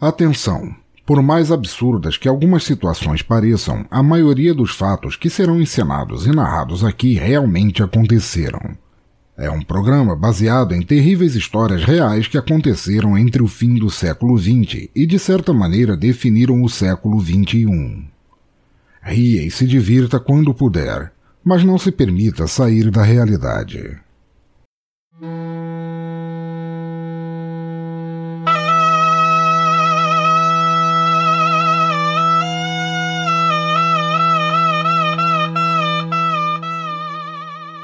Atenção! Por mais absurdas que algumas situações pareçam, a maioria dos fatos que serão encenados e narrados aqui realmente aconteceram. É um programa baseado em terríveis histórias reais que aconteceram entre o fim do século XX e, de certa maneira, definiram o século XXI. Ria e se divirta quando puder, mas não se permita sair da realidade.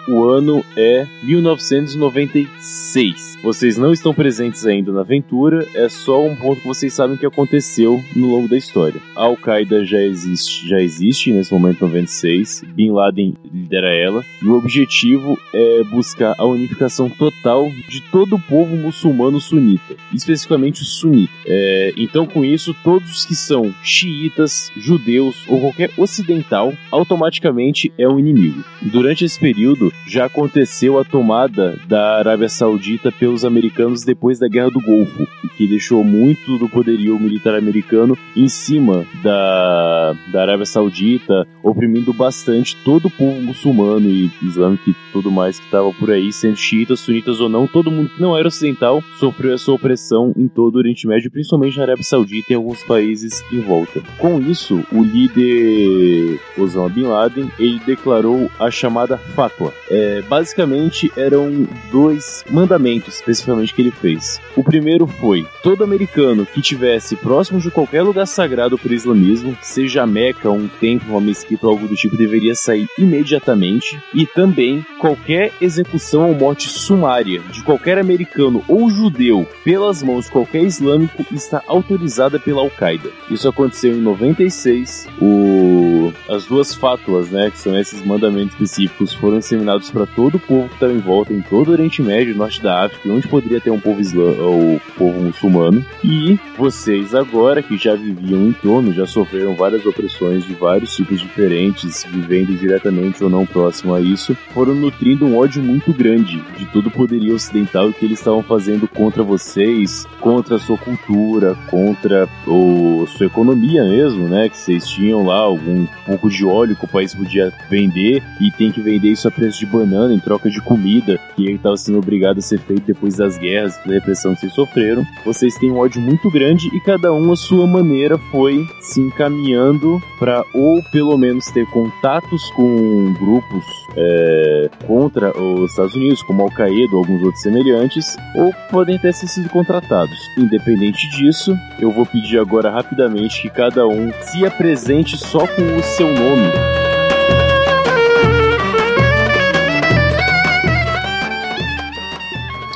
O ano é 1996. Vocês não estão presentes ainda na aventura, é só um ponto que vocês sabem que aconteceu no longo da história. A Al-Qaeda já existe, já existe nesse momento 96. Bin Laden lidera ela. E o objetivo é buscar a unificação total de todo o povo muçulmano sunita, especificamente o sunita. É, então, com isso, todos os que são xiitas, judeus ou qualquer ocidental automaticamente é um inimigo. Durante esse período, já aconteceu a tomada da Arábia Saudita pelos americanos depois da Guerra do Golfo, que deixou muito do poderio militar americano em cima da, da Arábia Saudita, oprimindo bastante todo o povo muçulmano e islâmico e tudo mais que estava por aí, sendo xiitas, sunitas ou não, todo mundo que não era ocidental sofreu essa opressão em todo o Oriente Médio, principalmente na Arábia Saudita e em alguns países em volta. Com isso, o líder Osama Bin Laden ele declarou a chamada fatwa, é, basicamente eram dois mandamentos especificamente que ele fez. O primeiro foi: todo americano que tivesse próximo de qualquer lugar sagrado para o islamismo, seja Meca, um templo, uma mesquita ou algo do tipo, deveria sair imediatamente. E também qualquer execução ou morte sumária de qualquer americano ou judeu pelas mãos de qualquer islâmico está autorizada pela Al-Qaeda. Isso aconteceu em 96. O... As duas fátuas, né, que são esses mandamentos específicos, foram para todo o povo que estava em volta, em todo o Oriente Médio, norte da África, onde poderia ter um povo islâmico ou povo muçulmano. E vocês agora, que já viviam em torno, já sofreram várias opressões de vários tipos diferentes, vivendo diretamente ou não próximo a isso, foram nutrindo um ódio muito grande de todo o poderio ocidental que eles estavam fazendo contra vocês, contra a sua cultura, contra o, sua economia mesmo, né? Que vocês tinham lá algum pouco de óleo que o país podia vender e tem que vender isso a preço de de banana em troca de comida que estava sendo obrigado a ser feito depois das guerras, da repressão que vocês sofreram. Vocês têm um ódio muito grande e cada um a sua maneira foi se encaminhando para ou pelo menos ter contatos com grupos é, contra os Estados Unidos, como Al-Qaeda ou alguns outros semelhantes, ou podem ter sido contratados. Independente disso, eu vou pedir agora rapidamente que cada um se apresente só com o seu nome.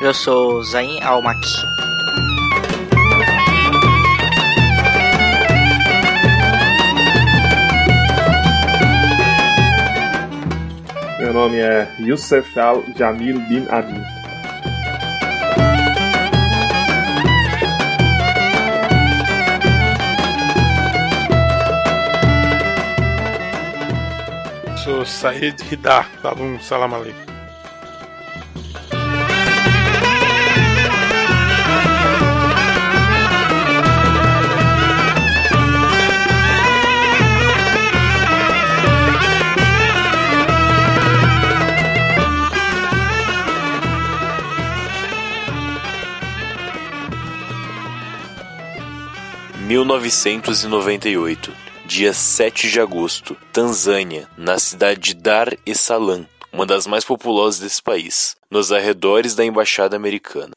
Eu sou Zain Almak. Meu nome é Youssef Al Jamil Bin Adi. Sou Said Hidar, Salum Salam Aleikum. Mil novecentos e noventa e oito, dia 7 de agosto, Tanzânia, na cidade de Dar es Salaam, uma das mais populosas desse país, nos arredores da embaixada americana.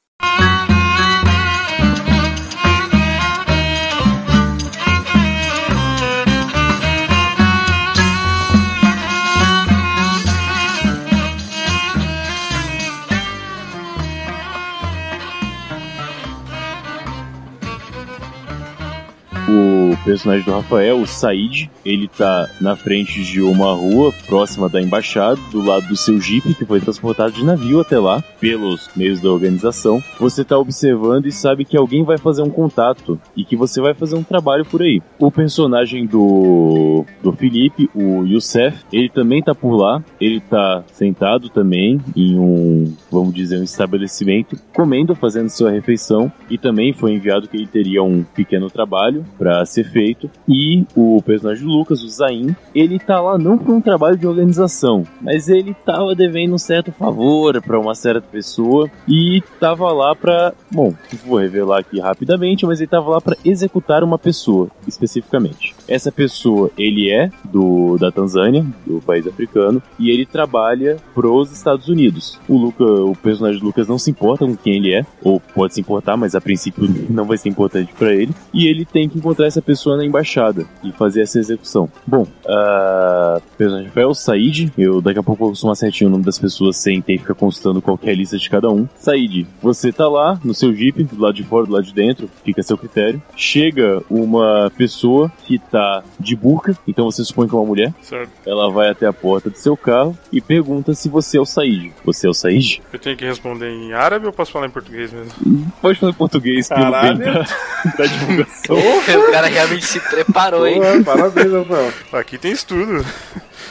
O personagem do Rafael, o Said, ele tá na frente de uma rua próxima da embaixada, do lado do seu Jeep, que foi transportado de navio até lá, pelos meios da organização. Você tá observando e sabe que alguém vai fazer um contato e que você vai fazer um trabalho por aí. O personagem do, do Felipe, o Youssef, ele também tá por lá, ele tá sentado também em um, vamos dizer, um estabelecimento, comendo, fazendo sua refeição, e também foi enviado que ele teria um pequeno trabalho para ser feito. E o personagem do Lucas, o Zain, ele tá lá não por um trabalho de organização, mas ele tava devendo um certo favor para uma certa pessoa e tava lá para, bom, vou revelar aqui rapidamente, mas ele tava lá para executar uma pessoa especificamente. Essa pessoa, ele é do da Tanzânia, do país africano, e ele trabalha pros Estados Unidos. O Luca, o personagem do Lucas não se importa com quem ele é, ou pode se importar, mas a princípio não vai ser importante para ele, e ele tem que encontrar essa pessoa na embaixada e fazer essa execução. Bom, uh, o personagem foi o Said, eu daqui a pouco vou acostumar certinho o nome das pessoas sem ter que ficar consultando qualquer lista de cada um. Said, você tá lá no seu jeep, do lado de fora, do lado de dentro, fica a seu critério. Chega uma pessoa que tá de burca, então você supõe que é uma mulher. Certo. Ela vai até a porta do seu carro e pergunta se você é o Said. Você é o Said? Eu tenho que responder em árabe ou posso falar em português mesmo? Pode falar em português pelo Caralho. bem da, da divulgação. o cara realmente se preparou, hein? Pô, parabéns, Rafael. Aqui tem estudo.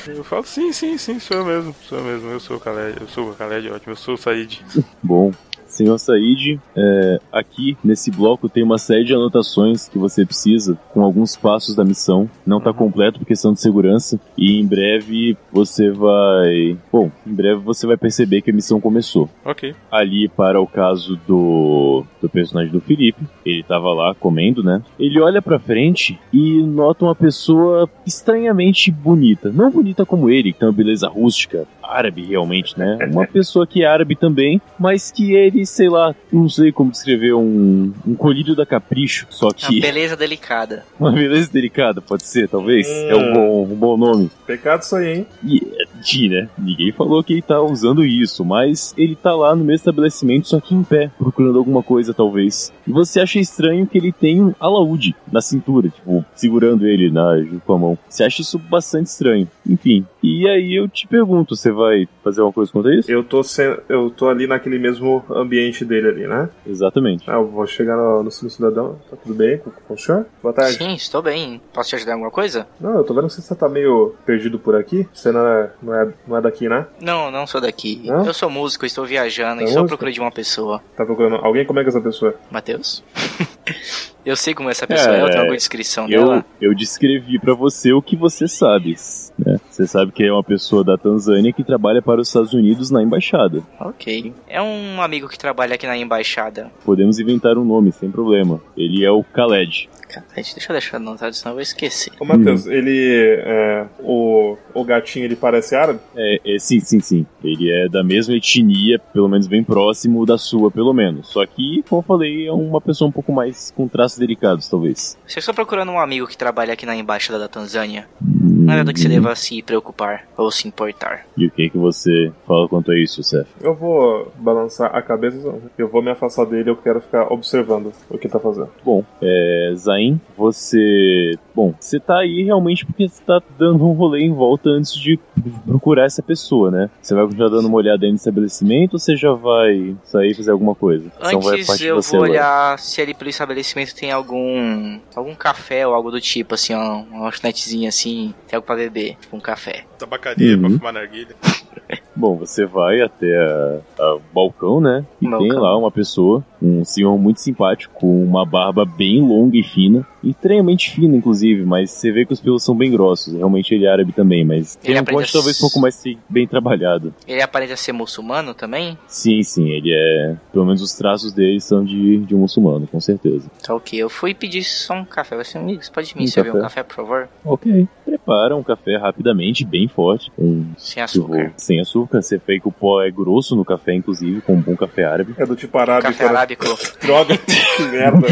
Eu falo sim, sim, sim, sou eu mesmo. Sou eu mesmo, eu sou o Khaled, eu sou o Khaled, ótimo, eu sou o Said. Bom, senhor Said, é, aqui nesse bloco tem uma série de anotações que você precisa com alguns passos da missão. Não está completo por questão de segurança e em breve você vai, bom, em breve você vai perceber que a missão começou. Ok. Ali para o caso do do personagem do Felipe, ele tava lá comendo, né? Ele olha pra frente e nota uma pessoa estranhamente bonita, não bonita como ele, que tem uma beleza rústica, árabe realmente, né? Uma pessoa que é árabe também, mas que ele, sei lá, não sei como descrever um, um colírio da capricho, só Uma que beleza delicada. uma beleza delicada, pode ser, talvez. É um bom, um bom nome. Pecado isso aí, hein? E é de, né? Ninguém falou que ele tá usando isso, mas ele tá lá no mesmo estabelecimento, só que em pé, procurando alguma coisa, talvez. E você acha estranho que ele tem um alaúde na cintura, tipo, segurando ele na, com a mão. Você acha isso bastante estranho. Enfim. E aí eu te pergunto, você vai fazer alguma coisa contra isso? Eu tô, sem, eu tô ali naquele mesmo ambiente dele ali, né? Exatamente. Ah, eu vou chegar no, no cidadão. Tá tudo bem com, com o senhor? Boa tarde. Sim, estou bem. Posso te ajudar em alguma coisa? Não, eu tô vendo que você tá meio perdido por aqui. Você não é, não é, não é daqui, né? Não, não sou daqui. Não? Eu sou músico, estou viajando É e estou à músico? procura de uma pessoa. Tá procurando alguém? Como é que é essa pessoa? Matheus? eu sei como essa pessoa é, eu tenho alguma descrição Eu, dela. eu descrevi pra você o que você sabe. Né? Você sabe que é uma pessoa da Tanzânia que trabalha para os Estados Unidos na embaixada. Ok. É um amigo que trabalha aqui na embaixada. Podemos inventar um nome sem problema. Ele é o Khaled. Cara, deixa eu deixar anotado, senão eu vou esquecer. Ô, Matheus, ele. É, o, o gatinho ele parece árabe? É, é, sim, sim, sim. Ele é da mesma etnia, pelo menos bem próximo da sua, pelo menos. Só que, como eu falei, é uma pessoa um pouco mais com traços delicados, talvez. Se eu estou procurando um amigo que trabalha aqui na embaixada da Tanzânia, não é nada que se deva se preocupar ou se importar. E o que que você fala quanto a isso, Seth? Eu vou balançar a cabeça, eu vou me afastar dele, eu quero ficar observando o que tá fazendo. Bom, é, Zain, você. Bom, você tá aí realmente porque você tá dando um rolê em volta antes de procurar essa pessoa, né? Você vai continuar dando uma olhada dentro do estabelecimento ou você já vai sair e fazer alguma coisa? Então vai Antes de eu você vou agora. olhar se ali pelo estabelecimento tem algum algum café ou algo do tipo, assim, ó, uma lanchonetezinha assim, tem algo pra beber, tipo um café. Tabacaria Uhum. pra fumar narguilha. Bom, você vai até a, a balcão, né? E Balcão. tem lá uma pessoa, um senhor muito simpático, com uma barba bem longa e fina, extremamente fina, inclusive, mas você vê que os pelos são bem grossos. Realmente ele é árabe também, mas tem Ele um aprende corte a talvez um pouco mais bem trabalhado. Ele aparenta ser muçulmano também? Sim, sim, ele é. Pelo menos os traços dele são de, de um muçulmano, com certeza. Tá ok, eu fui pedir só um café. Você, amigo, você pode me Um servir um café? café, por favor? Ok. Prepara um café rapidamente, bem forte, um Sem tipo, açúcar. sem açúcar. Você vê que o pó é grosso no café, inclusive, com um bom café árabe. É do tipo arábico. Café né? arábico. Droga, que merda.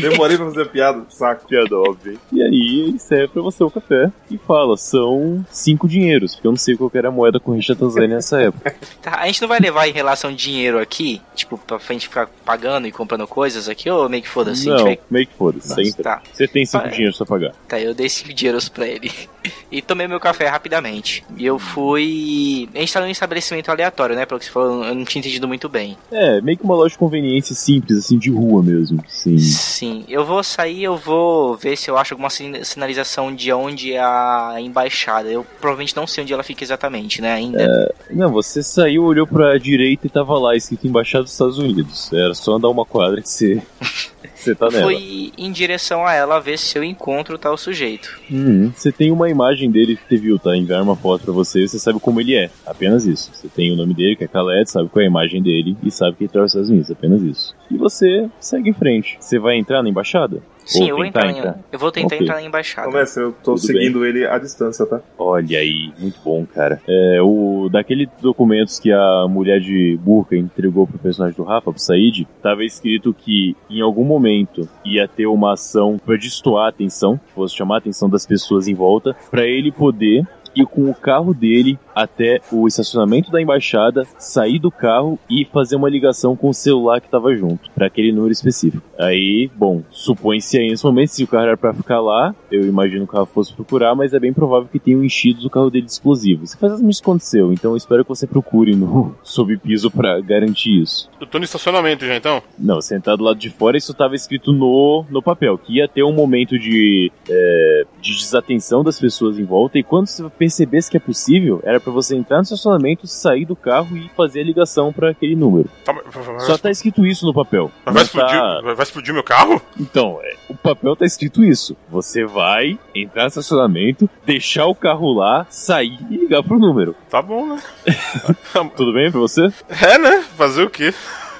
Demorei pra fazer piada, saco. Piada óbvia. E aí ele serve pra você o café e fala, são cinco dinheiros, porque eu não sei qual era a moeda corrente da Tanzânia nessa época. Tá, a gente não vai levar em relação dinheiro aqui, tipo, pra gente ficar pagando e comprando coisas aqui, ou meio que foda-se? Não, vai- meio que foda-se, sempre. tá. Você tem cinco Ah, dinheiros pra pagar. Tá, eu dei 5 dinheiros pra ele. E tomei meu café rapidamente. E eu fui. A gente tá num estabelecimento aleatório, né? Pelo que você falou, eu não tinha entendido muito bem. É, meio que uma loja de conveniência simples, assim, de rua mesmo. Sim. Sim, eu vou sair, eu vou ver se eu acho alguma sin- sinalização de onde é a embaixada. Eu provavelmente não sei onde ela fica exatamente, né? Ainda. Não, você saiu, olhou pra direita e tava lá escrito Embaixada dos Estados Unidos. Era só andar uma quadra que você. Você tá nela. fui em direção a ela ver se eu encontro tal sujeito. Uhum. Você tem uma imagem dele que você viu, tá? Enviar uma foto pra você, você sabe como ele é. Apenas isso. Você tem o nome dele, que é Khaled, sabe qual é a imagem dele e sabe que ele traz os Estados Unidos. Apenas isso. E você segue em frente. Você vai entrar na embaixada? Sim, eu vou tentar entrar, entrar? em, eu vou tentar Ok. entrar na embaixada. Mestre, eu tô Tudo seguindo ele à distância, tá? Olha aí, muito bom, cara. É, o daqueles documentos que a mulher de burca entregou pro personagem do Rafa, pro Said, tava escrito que em algum momento ia ter uma ação pra destoar a atenção, que fosse chamar a atenção das pessoas em volta, pra ele poder ir com o carro dele até o estacionamento da embaixada, sair do carro e fazer uma ligação com o celular que tava junto, pra aquele número específico. Aí, bom, supõe-se aí nesse momento, se o carro era pra ficar lá, eu imagino que o carro fosse procurar, mas é bem provável que tenham enchido o carro dele de explosivos. Faz isso aconteceu, então eu espero que você procure no subpiso pra garantir isso. Eu tô no estacionamento já então? Não, sentado do lado de fora, isso tava escrito no, no papel, que ia ter um momento de, é, de desatenção das pessoas em volta, e quando você percebesse que é possível, era pra você entrar no estacionamento, sair do carro e fazer a ligação pra aquele número. Tá, mas- Só tá escrito isso no papel. mas vai, explodir, tá- vai, vai explodir meu carro? Então, é, o papel tá escrito isso. Você vai entrar no estacionamento, deixar o carro lá, sair e ligar pro número. Tá bom, né? Tudo bem pra você? É, né? Fazer o quê?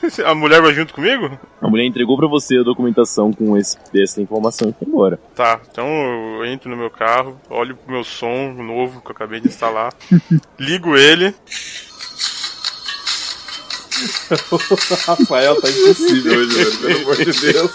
A mulher vai junto comigo? A mulher entregou pra você a documentação com esse, essa informação e foi embora. Tá, então eu entro no meu carro, olho pro meu som novo que eu acabei de instalar, ligo ele. Rafael tá impossível hoje, velho. Pelo amor de Deus.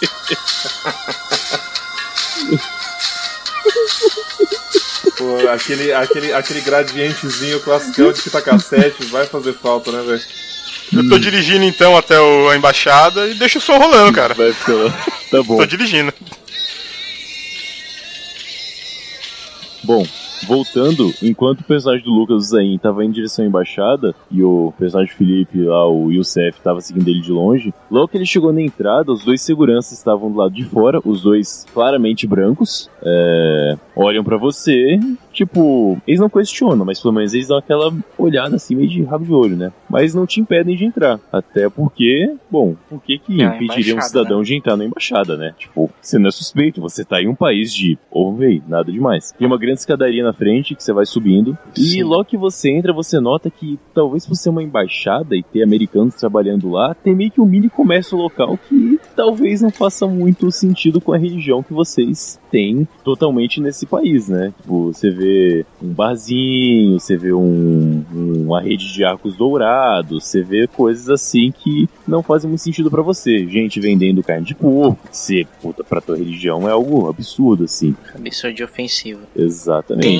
Pô, aquele, aquele, aquele gradientezinho classicão de fita cassete vai fazer falta, né, velho? Eu tô dirigindo então até o- a embaixada e deixo o som rolando, cara. Vai ficar lá. Tá bom. Tô dirigindo. Bom, voltando, enquanto o personagem do Lucas Zain tava em direção à embaixada e o personagem do Felipe lá, o Youssef, tava seguindo ele de longe, logo que ele chegou na entrada, os dois seguranças estavam do lado de fora, os dois claramente brancos, é, olham pra você, tipo, eles não questionam, mas pelo menos eles dão aquela olhada assim meio de rabo de olho, né? Mas não te impedem de entrar, até porque, bom, por que que É impediria um cidadão de entrar na embaixada, né? Tipo, você não é suspeito, você tá em um país de overway, nada demais. Tem uma grande escadaria na frente que você vai subindo. E Sim. logo que você entra, você nota que talvez por ser uma embaixada e ter americanos trabalhando lá, tem meio que um mini comércio local que talvez não faça muito sentido com a religião que vocês têm totalmente nesse país, né? Tipo, você vê um barzinho, você vê um, um- uma rede de arcos dourados, você vê coisas assim que não fazem muito sentido pra você. Gente vendendo carne de porco, ser puta pra tua religião é algo absurdo, assim. Absurdo e ofensivo. Exatamente. Tem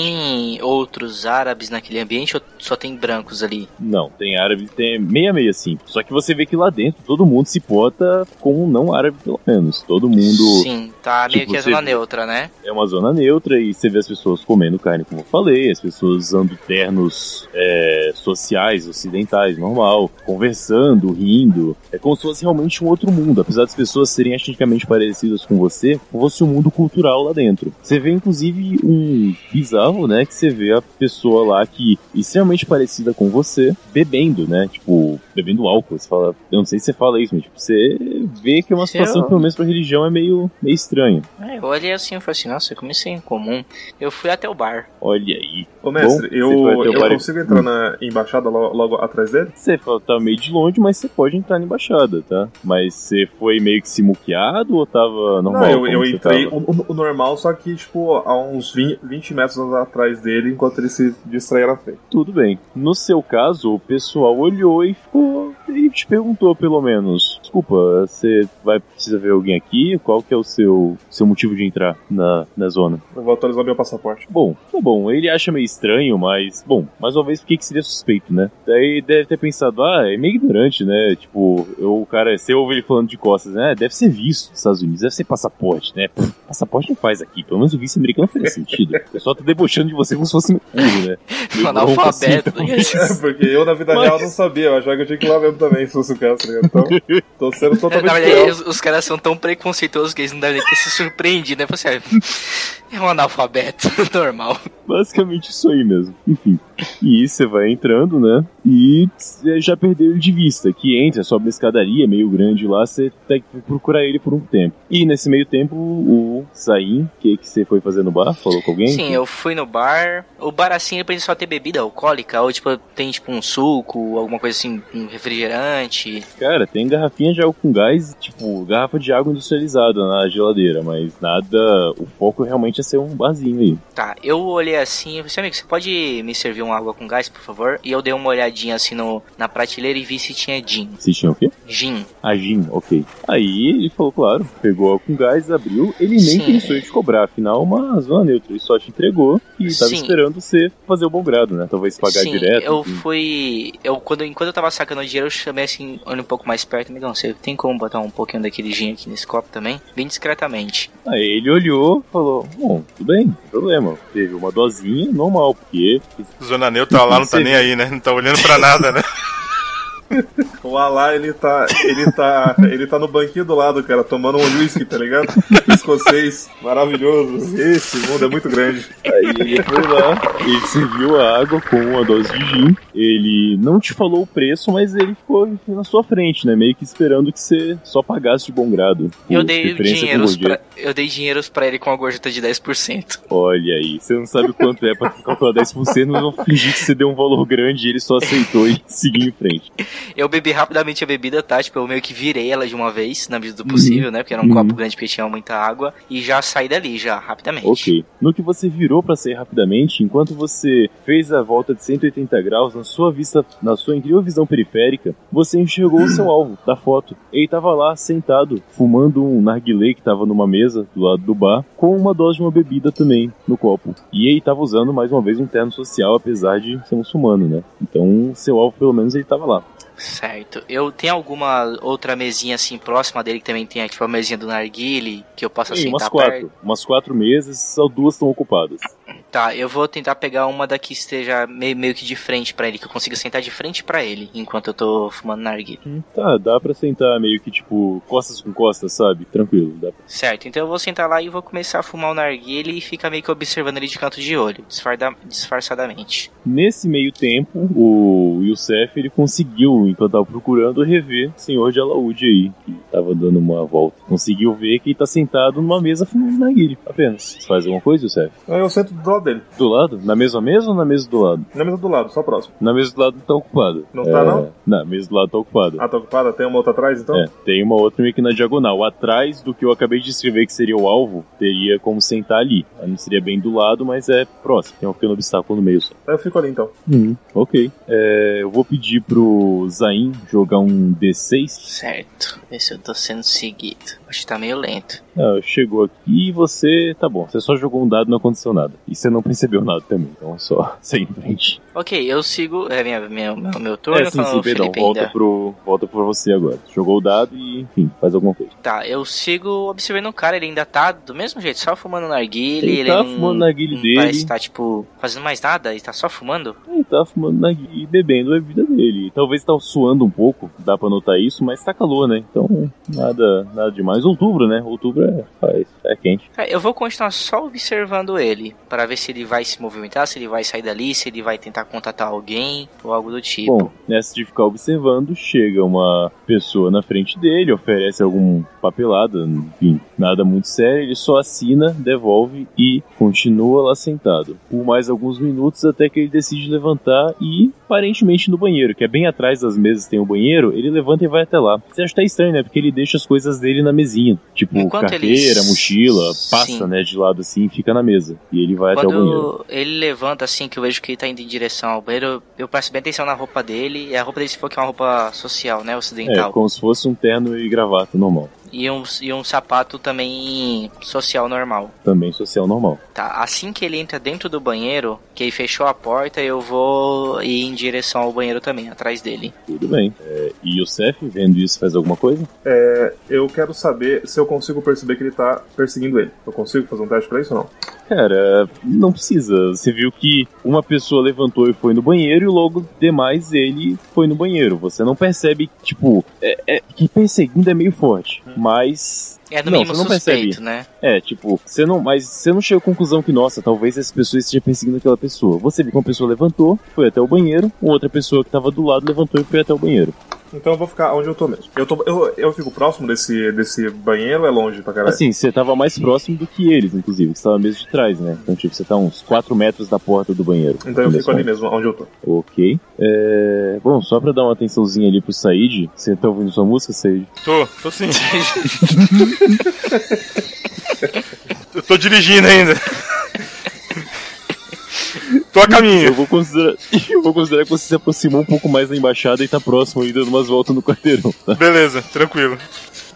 outros árabes naquele ambiente ou só tem brancos ali? Não, tem árabe, tem meia meia assim. Só que você vê que lá dentro todo mundo se porta como um não árabe, pelo menos. Todo mundo Sim, tá meio Tipo, que a zona neutra, né? é uma zona neutra e você vê as pessoas comendo carne, como eu falei, as pessoas usando ternos é, sociais, ocidentais, normal, conversando, rindo. É como se fosse realmente um outro mundo. Apesar das pessoas serem etnicamente parecidas com você, fosse um mundo cultural lá dentro. Você vê, inclusive, um bizarro, né? Que você vê a pessoa lá que é extremamente parecida com você, bebendo, né? Tipo, bebendo álcool. Você fala, eu não sei se você fala isso, mas tipo, você vê que é uma situação, Eu- pelo menos pra religião, é meio, meio estranha. É, eu olhei assim e falei assim, nossa, como isso é incomum. Eu fui até o bar. Olha aí. Ô mestre, Bom, eu, eu bar- consigo entrar na embaixada lo- logo, atrás dele? Você tá meio de longe, mas você pode entrar na embaixada, tá? Mas você foi meio que se muqueado ou tava normal? Não, eu, eu entrei o- o normal, só que, tipo, a uns 20, 20 metros atrás dele, enquanto ele se distraía na frente. Tudo bem. No seu caso, o pessoal olhou e ficou. E te perguntou, pelo menos. Desculpa, você vai precisar ver alguém aqui? Qual que é o seu, seu motivo de entrar na, na zona? Eu vou atualizar meu passaporte. Bom, tá bom. Ele acha meio estranho, mas. Bom, mais uma vez, por que que seria suspeito, né? Daí deve ter pensado, ah, é meio ignorante, né? Tipo, eu, o cara, você ouve ele falando de costas, né? Deve ser visto nos Estados Unidos, deve ser passaporte, né? Pff, passaporte não faz aqui. Pelo menos o vice americano faz sentido. O pessoal tá debochando de você como se fosse um né? Meio bronco assim, analfabeto. então. É, porque eu na vida Mas- real não sabia, eu achava que eu tinha que ir lá mesmo também, se fosse o caso, tá? Então, tô sendo totalmente verdade, fiel. os, os caras são tão preconceituosos que eles não devem ter se surpreendido, né? Você é um analfabeto normal. Basicamente isso aí mesmo. Enfim. E você vai entrando, né? E você já perdeu ele de vista. Que entra, sobe uma escadaria meio grande lá, você tem que procurar ele por um tempo. E nesse meio tempo, o Zain, o que, que você foi fazer no bar? Falou com alguém? Sim, eu fui no bar. O bar assim, ele pode só ter bebida alcoólica, ou tipo, tem tipo um suco, alguma coisa assim, um refrigerante. Cara, tem garrafinha de água com gás, tipo, garrafa de água industrializada na geladeira, mas nada. O foco realmente é ser um barzinho aí. Tá, eu olhei assim, falei, "Seu amigo, você pode me servir uma água com gás, por favor? E eu dei uma olhadinha assim no, na prateleira e vi se tinha gin. Vocês tinham o quê? Gin. A gin, ok. Aí ele falou, claro, pegou água com gás, abriu, ele nem Sim. pensou em te cobrar, afinal, uma zona neutra, ele só te entregou e tava Sim. esperando você fazer o bom grado, né? Talvez pagar Sim, direto. eu enfim. fui. Eu, quando, enquanto eu tava sacando o dinheiro, eu chamei assim, olhando um pouco mais perto, amigão, você tem como botar um pouquinho daquele gin aqui nesse copo também? Bem discretamente. Aí ele olhou falou, bom, tudo bem, não tem problema. Teve uma dosinha normal, porque Zona neutra lá não tá nem aí, né? Não tá olhando pra nada, né? O Alá, ele tá, ele tá, ele tá no banquinho do lado, cara, tomando um whisky, tá ligado? Escocês, maravilhoso. Esse mundo é muito grande. Aí ele foi lá, ele serviu a água com uma dose de gin. Ele não te falou o preço, mas ele ficou na sua frente, né? Meio que esperando que você só pagasse de bom grado. Eu dei dinheiros pra, eu dei dinheiros pra ele com a gorjeta de 10%. Olha aí, você não sabe quanto é pra calcular 10%, mas eu fingi que você deu um valor grande e ele só aceitou e seguiu em frente. Eu bebi rapidamente a bebida, tá? Tipo, eu meio que virei ela de uma vez, na medida do possível, né? Porque era um Uhum. copo grande porque tinha muita água. E já saí dali, já, rapidamente. Ok. No que você virou pra sair rapidamente, enquanto você fez a volta de 180 graus, na sua vista, na sua incrível visão periférica, você enxergou o seu alvo da foto. Ele tava lá sentado, fumando um narguilé que tava numa mesa do lado do bar, com uma dose de uma bebida também no copo. E ele tava usando mais uma vez um terno social, apesar de ser muçulmano, né? Então, seu alvo pelo menos ele tava lá. Certo. Eu tenho alguma outra mesinha assim próxima dele que também tem, tipo, a mesinha do narguile, que eu possa Tem sentar umas quatro, perto? umas quatro mesas, só duas estão ocupadas. Tá, eu vou tentar pegar uma da que esteja meio, meio que de frente pra ele, que eu consiga sentar de frente pra ele, enquanto eu tô fumando narguile. Tá, dá pra sentar meio que tipo costas com costas, sabe? Tranquilo, dá pra Certo, então eu vou sentar lá e vou começar a fumar o narguile e ficar meio que observando ele de canto de olho, disfarda- disfarçadamente. Nesse meio tempo, o Youssef ele conseguiu, enquanto tava procurando, rever o senhor de Alaúde aí, que tava dando uma volta. Conseguiu ver que ele tá sentado numa mesa fumando narguile, apenas. Você faz alguma coisa, Youssef? Aí eu sento do lado dele. Do lado? Na mesma mesa ou na mesa do lado? Na mesa do lado, só próximo. Na mesa do lado tá ocupada. Não tá, não? Na mesa do lado tá ocupada. Ah, tá ocupada? Tem uma outra atrás, então? É, tem uma outra meio que na diagonal. Atrás do que eu acabei de escrever que seria o alvo, teria como sentar ali. Não seria bem do lado, mas é próximo. Tem um pequeno obstáculo no meio só. Aí eu fico ali, então. Uhum, ok. É, eu vou pedir pro Zain jogar um D6. Certo, ver se eu tô sendo seguido. Acho que tá meio lento. Ah, chegou aqui e você. Tá bom, você só jogou um dado e não aconteceu nada. E você não percebeu nada também, então só sair em frente. Ok, eu sigo. É minha, minha, meu, meu turno. É, sim, sim, perdão. Volta ainda. pro, volta pro você agora. Jogou o dado e, enfim, faz alguma coisa. Tá, eu sigo observando o cara, ele ainda tá do mesmo jeito, só fumando narguile. Ele Ele, tá não, fumando narguile dele. Parece tá, tipo, fazendo mais nada, ele tá só fumando. Ele tá fumando narguilé e bebendo a vida dele. Talvez tá suando um pouco, dá pra notar isso, mas tá calor, né? Então, nada, nada demais. Outubro, né? Outubro é, faz, é quente. Cara, eu vou continuar só observando ele, para ver se ele vai se movimentar, se ele vai sair dali, se ele vai tentar contatar alguém ou algo do tipo. Bom, nessa de ficar observando, chega uma pessoa na frente dele, oferece algum papelada, enfim, nada muito sério, ele só assina, devolve e continua lá sentado. Por mais alguns minutos até que ele decide levantar e aparentemente no banheiro, que é bem atrás das mesas tem o um banheiro, ele levanta e vai até lá. Você acha que tá estranho, né? Porque ele deixa as coisas dele na mesinha. Tipo, Enquanto carteira, ele- mochila, passa, Sim. né, de lado assim e fica na mesa. E ele vai até o banheiro. Quando ele levanta assim, que eu vejo que ele tá indo em direção ao banheiro, eu presto bem atenção na roupa dele. E a roupa dele, se for que é uma roupa social, né? É, Ocidental. como se fosse um terno e gravata normal. E, um, e um sapato também social normal. Também social normal. Tá, assim que ele entra dentro do banheiro, que ele fechou a porta, eu vou ir em direção ao banheiro também, atrás dele. Tudo bem. É, e o Seth, vendo isso, faz alguma coisa? É, eu quero saber se eu consigo perceber que ele tá perseguindo ele. Eu consigo fazer um teste pra isso ou não? Cara, não precisa. Você viu que uma pessoa levantou e foi no banheiro e logo demais ele foi no banheiro. Você não percebe, tipo, é, é- que perseguindo é meio forte, mas É no Não, mínimo você não percebe. suspeito, né? é, tipo, você não, mas você não chega à conclusão que nossa, talvez essa pessoa esteja perseguindo aquela pessoa. Você viu que uma pessoa levantou, foi até o banheiro, uma outra pessoa que tava do lado levantou e foi até o banheiro. Então eu vou ficar onde eu tô mesmo. Eu, tô, eu, eu fico próximo desse, desse banheiro ou é longe pra caralho? Assim, você tava mais próximo do que eles, inclusive, que você tava mesmo de trás, né? Então, tipo, você tá uns 4 metros da porta do banheiro. então eu fico ali mesmo, onde eu tô. Ok. É... Bom, só pra dar uma atençãozinha ali pro Said, você tá ouvindo sua música, Said? Tô, tô sim. Eu tô dirigindo ainda. Tô a Eu caminho. vou considerar. Eu vou considerar que você se aproximou um pouco mais da embaixada e tá próximo aí, dando umas voltas no quarteirão, tá? Beleza, tranquilo.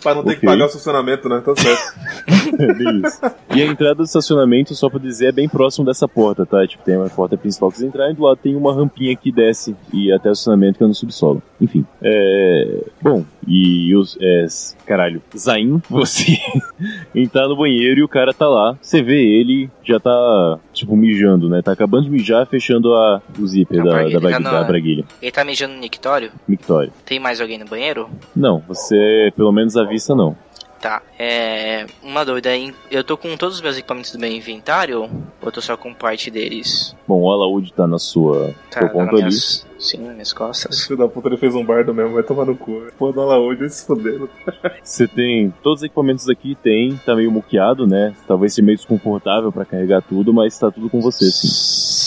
Pra não ter que pagar o estacionamento, né? Tá certo. É. E a entrada do estacionamento, só pra dizer, é bem próximo dessa porta, tá? Tipo, tem uma porta principal que você entrar e do lado tem uma rampinha que desce e até o estacionamento que é no subsolo. Enfim. É. Bom, e os. É... Caralho, Zain, você entrar no banheiro e o cara tá lá. Você vê ele, já tá, tipo, mijando, né? Tá acabando de mijar, fechando a, o zíper A da, braguilha, da, tá da braguilha. Ele tá mijando no Nictório? Mictório. Tem mais alguém no banheiro? Não, você, pelo menos à vista, não. Tá, é. Uma dúvida, hein? eu tô com todos os meus equipamentos do meu inventário? Ou eu tô só com parte deles? Bom, o alaúde tá na sua Tá, seu tá ponto nas ali. minhas. Sim, nas minhas costas. Filho da puta, ele fez um bardo mesmo, vai tomar no cu. Pô, da Laúde, se fudendo. Você tem todos os equipamentos aqui, tem, tá meio muqueado, né? Talvez seja meio desconfortável pra carregar tudo, mas tá tudo com você, sim.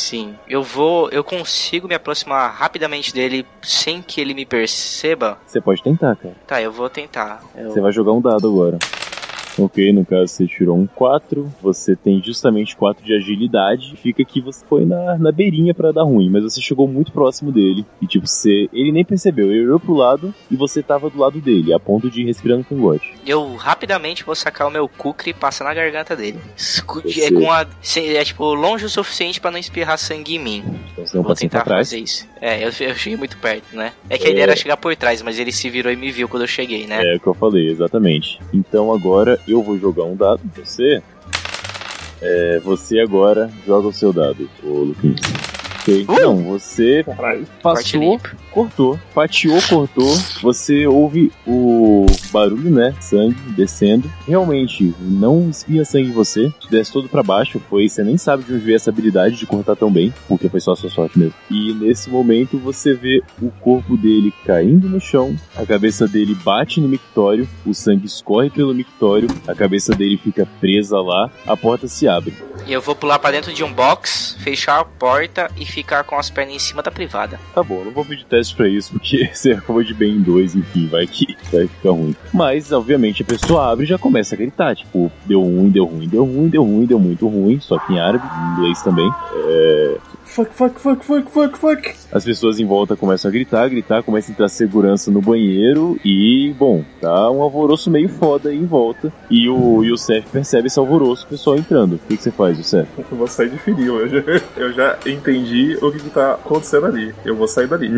Sim, eu vou. Eu consigo me aproximar rapidamente dele sem que ele me perceba? Você pode tentar, cara. Tá, eu vou tentar. Eu- Você vai jogar um dado agora. Ok, no caso você tirou um 4, você tem justamente 4 de agilidade, fica que você foi na, na beirinha pra dar ruim, mas você chegou muito próximo dele, e tipo, você, ele nem percebeu, ele olhou pro lado e você tava do lado dele, a ponto de ir respirando cangote. Eu rapidamente vou sacar o meu kukri e passar na garganta dele. Você- É, com a, é tipo longe o suficiente pra não espirrar sangue em mim. Então você um Vou tentar trás. fazer isso. É, eu, eu cheguei muito perto, né? É que a É. ideia era chegar por trás, mas ele se virou e me viu quando eu cheguei, né? É o que eu falei, exatamente. Então agora eu vou jogar um dado. Você. É, você agora joga o seu dado, ô Luquinhos. Ok? Não, você Caralho. Passou, limpo. Cortou, fatiou, cortou. Você ouve o barulho, né? Sangue descendo. Realmente, não espirra sangue em você. Te desce todo pra baixo. Foi, você nem sabe de onde veio essa habilidade de cortar tão bem, porque foi só a sua sorte mesmo. E nesse momento você vê o corpo dele caindo no chão, a cabeça dele bate no mictório, o sangue escorre pelo mictório, a cabeça dele fica presa lá, a porta se abre. E eu vou pular pra dentro de um box, fechar a porta e ficar com as pernas em cima da privada. Tá bom, não vou pedir teste pra isso, porque você acabou de bem em dois, enfim, vai que vai ficar ruim. Mas, obviamente, a pessoa abre e já começa a gritar, tipo, deu ruim, deu ruim, deu ruim, deu ruim, deu muito ruim, só que em árabe, em inglês também. Fuck, fuck, fuck, fuck, fuck, fuck. As pessoas em volta começam a gritar, gritar, começa a entrar segurança no banheiro e, bom, tá um alvoroço meio foda aí em volta. E o, e o Seth percebe esse alvoroço, o pessoal entrando. O que, que você faz, Seth? Eu vou sair de fininho. Eu já, eu já entendi o que, que tá acontecendo ali. Eu vou sair dali.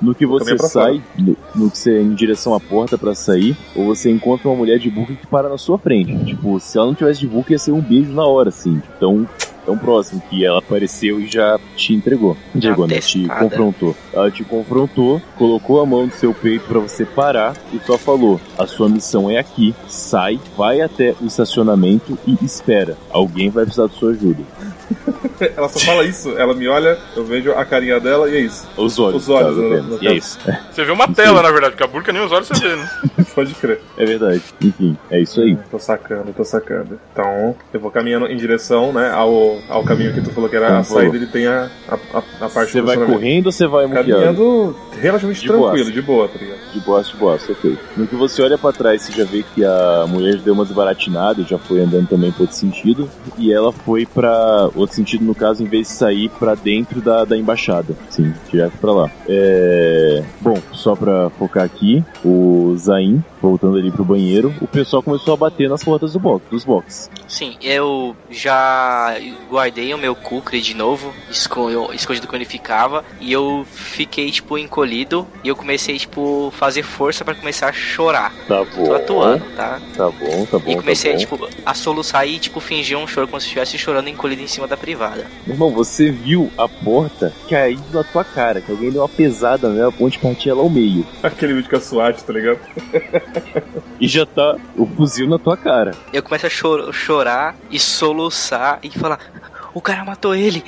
No que você sai, no, no que você é em direção à porta pra sair, ou você encontra uma mulher de burca que para na sua frente. Tipo, se ela não tivesse de burca, ia ser um beijo na hora, assim. Tão, tão próximo que ela apareceu e já te entregou. Entregou, né? Te confrontou. Ela te confrontou, colocou a mão no seu peito pra você parar e só falou: a sua missão é aqui, sai, vai até o estacionamento e espera. Alguém vai precisar da sua ajuda. ela só fala isso, ela me olha, eu vejo a carinha dela e é isso. Os olhos. Os olhos, tá, apenas. no E é isso. Você vê uma tela, na verdade, porque a burca nem os olhos você vê, né? Pode crer. É verdade. Enfim, é isso aí. Tô sacando, tô sacando. Então, eu vou caminhando em direção, né, ao, ao caminho que tu falou que era a saída, ele tem a, a, a, a parte Você vai correndo ou você vai muqueando? Caminhando relativamente De tranquilo, boaça. de boa, tá ligado? De boas, de boas, ok. No que você olha pra trás, você já vê que a mulher deu uma desbaratinada, já foi andando também pra outro sentido, e ela foi pra outro sentido, no caso, em vez de sair pra dentro da, da embaixada. Sim, direto pra lá. É... Bom, só pra focar aqui, o Zain, voltando ali pro banheiro, o pessoal começou a bater nas portas do box, dos boxes. Sim, eu já guardei o meu Kukri de novo, escondido quando ele ficava, e eu fiquei, tipo, encolhido, e eu comecei, tipo, fazer força pra começar a chorar. Tá Tô bom. atuando, tá? Tá bom, tá bom. E comecei, tá bom. tipo, a soluçar e, tipo, fingir um choro como se estivesse chorando encolhido em cima da privada. Meu Irmão, você viu a porta caindo na tua cara, que alguém deu uma pesada nela, a ponte partir ela ao meio. Aquele vídeo com a SWAT, tá ligado? E já tá o fuzil na tua cara. Eu começo a chor- chorar e soluçar e falar: O cara matou ele.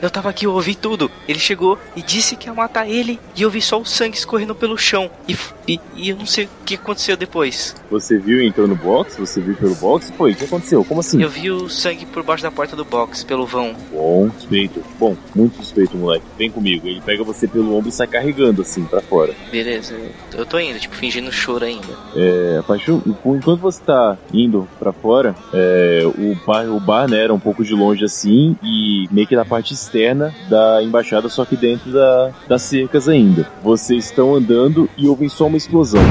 Eu tava aqui, eu ouvi tudo. Ele chegou e disse que ia matar ele. E eu vi só o sangue escorrendo pelo chão. E, e, e eu não sei o que aconteceu depois. Você viu e entrou no box? Você viu pelo box? Foi, o que aconteceu? Como assim? Eu vi o sangue por baixo da porta do box, pelo vão. Bom, suspeito. Bom, muito suspeito, moleque. Vem comigo. Ele pega você pelo ombro e sai carregando assim pra fora. Beleza, eu- tô indo, tipo, fingindo choro ainda. É, Paixão, enquanto você tá indo pra fora, é, o bar, o bar né, era um pouco de longe assim e meio que na parte externa da embaixada, só que dentro da, das cercas ainda. Vocês estão andando e ouvem só uma explosão.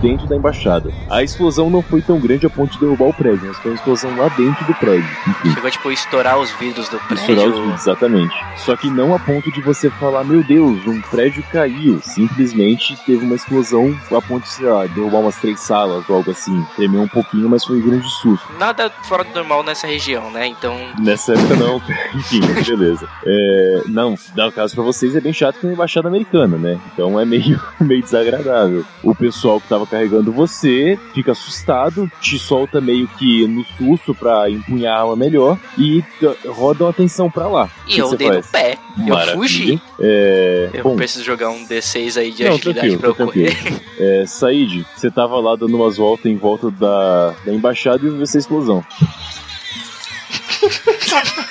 Dentro da embaixada. A explosão não foi tão grande a ponto de derrubar o prédio, mas foi uma explosão lá dentro do prédio. Enfim. Chegou, tipo, estourar os vidros do Estourar os prédio. vidros, exatamente. Só que não a ponto de você falar, meu Deus, um prédio caiu. Simplesmente teve uma explosão a ponto de, sei lá, derrubar umas três salas ou algo assim. Tremeu um pouquinho, mas foi um grande susto. Nada fora do normal nessa região, né? Então, Nessa época não, enfim, beleza. É, não, dá o caso pra vocês, é bem chato que é uma embaixada americana, né? Então é meio, meio desagradável. O pessoal que tava carregando você fica assustado, te solta meio que no susto pra empunhar a arma melhor e t- roda uma atenção pra lá. E que eu você dei no faz? pé. Eu Maravilha. fugi. É, Eu bom, preciso jogar um D6 aí de Não, agilidade pra eu correr. é, Said, você tava lá dando umas voltas em volta da, da embaixada e viu essa explosão.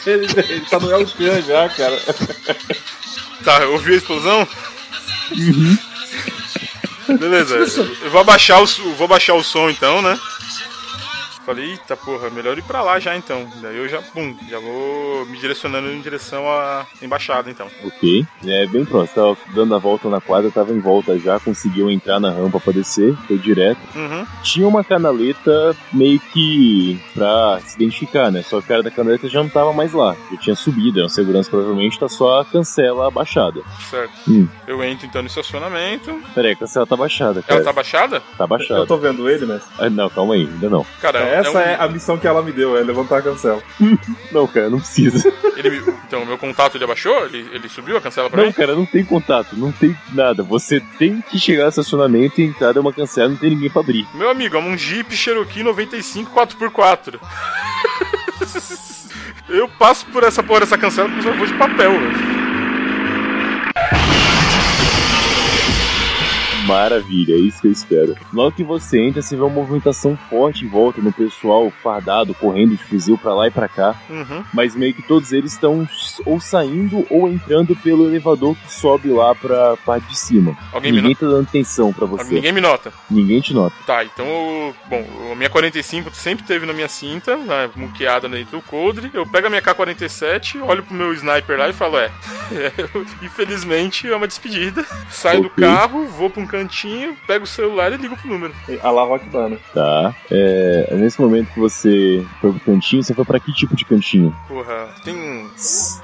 Ele, ele tá no El já, cara. Tá, eu ouvi a explosão? Beleza, eu vou abaixar o, vou abaixar o som então, né? Falei, eita porra, melhor ir pra lá já então. Daí eu já, pum, já vou me direcionando em direção à embaixada então. Ok. É bem próximo. Tava dando a volta na quadra, tava em volta já, conseguiu entrar na rampa pra descer, foi direto. Uhum. Tinha uma canaleta meio que pra se identificar, né? Só que o cara da canaleta já não tava mais lá. Já tinha subido, era um segurança provavelmente, tá só a cancela abaixada. Certo. Hum. Eu entro então no estacionamento. Pera aí, a cancela tá baixada, cara. Ela tá baixada? Tá Eu baixada. tô vendo ele, né? Ah, não, calma aí, ainda não. Cara, Essa um- é a missão que ela me deu, é levantar a cancela. Não, cara, não precisa. ele me- então, o meu contato ele abaixou? Ele, ele subiu a cancela pra Não, mim? cara, não tem contato, não tem nada. Você tem que chegar no estacionamento e entrar, é uma cancela, não tem ninguém pra abrir. Meu amigo, é um Jeep Cherokee 95 4x4. Eu passo por essa porra dessa cancela porque eu vou de papel, velho. Maravilha, é isso que eu espero. Logo que você entra, você vê uma movimentação forte em volta no pessoal fardado, correndo de fuzil pra lá e pra cá. Uhum. Mas meio que todos eles estão ou saindo ou entrando pelo elevador que sobe lá pra parte de cima. Alguém me Ninguém nota? tá dando atenção pra você. Ninguém me nota. Ninguém te nota. Tá, então, bom, a minha 45 sempre teve na minha cinta, né, muqueada dentro do coldre. Eu pego a minha K-47, olho pro meu sniper lá e falo, é, é, infelizmente é uma despedida. Saio do Ok. carro, vou pra um cantinho, pego o celular e ligo pro número. A lá Rock Bana. Tá. É, nesse momento que você foi pro cantinho, você foi pra que tipo de cantinho? Porra, tem.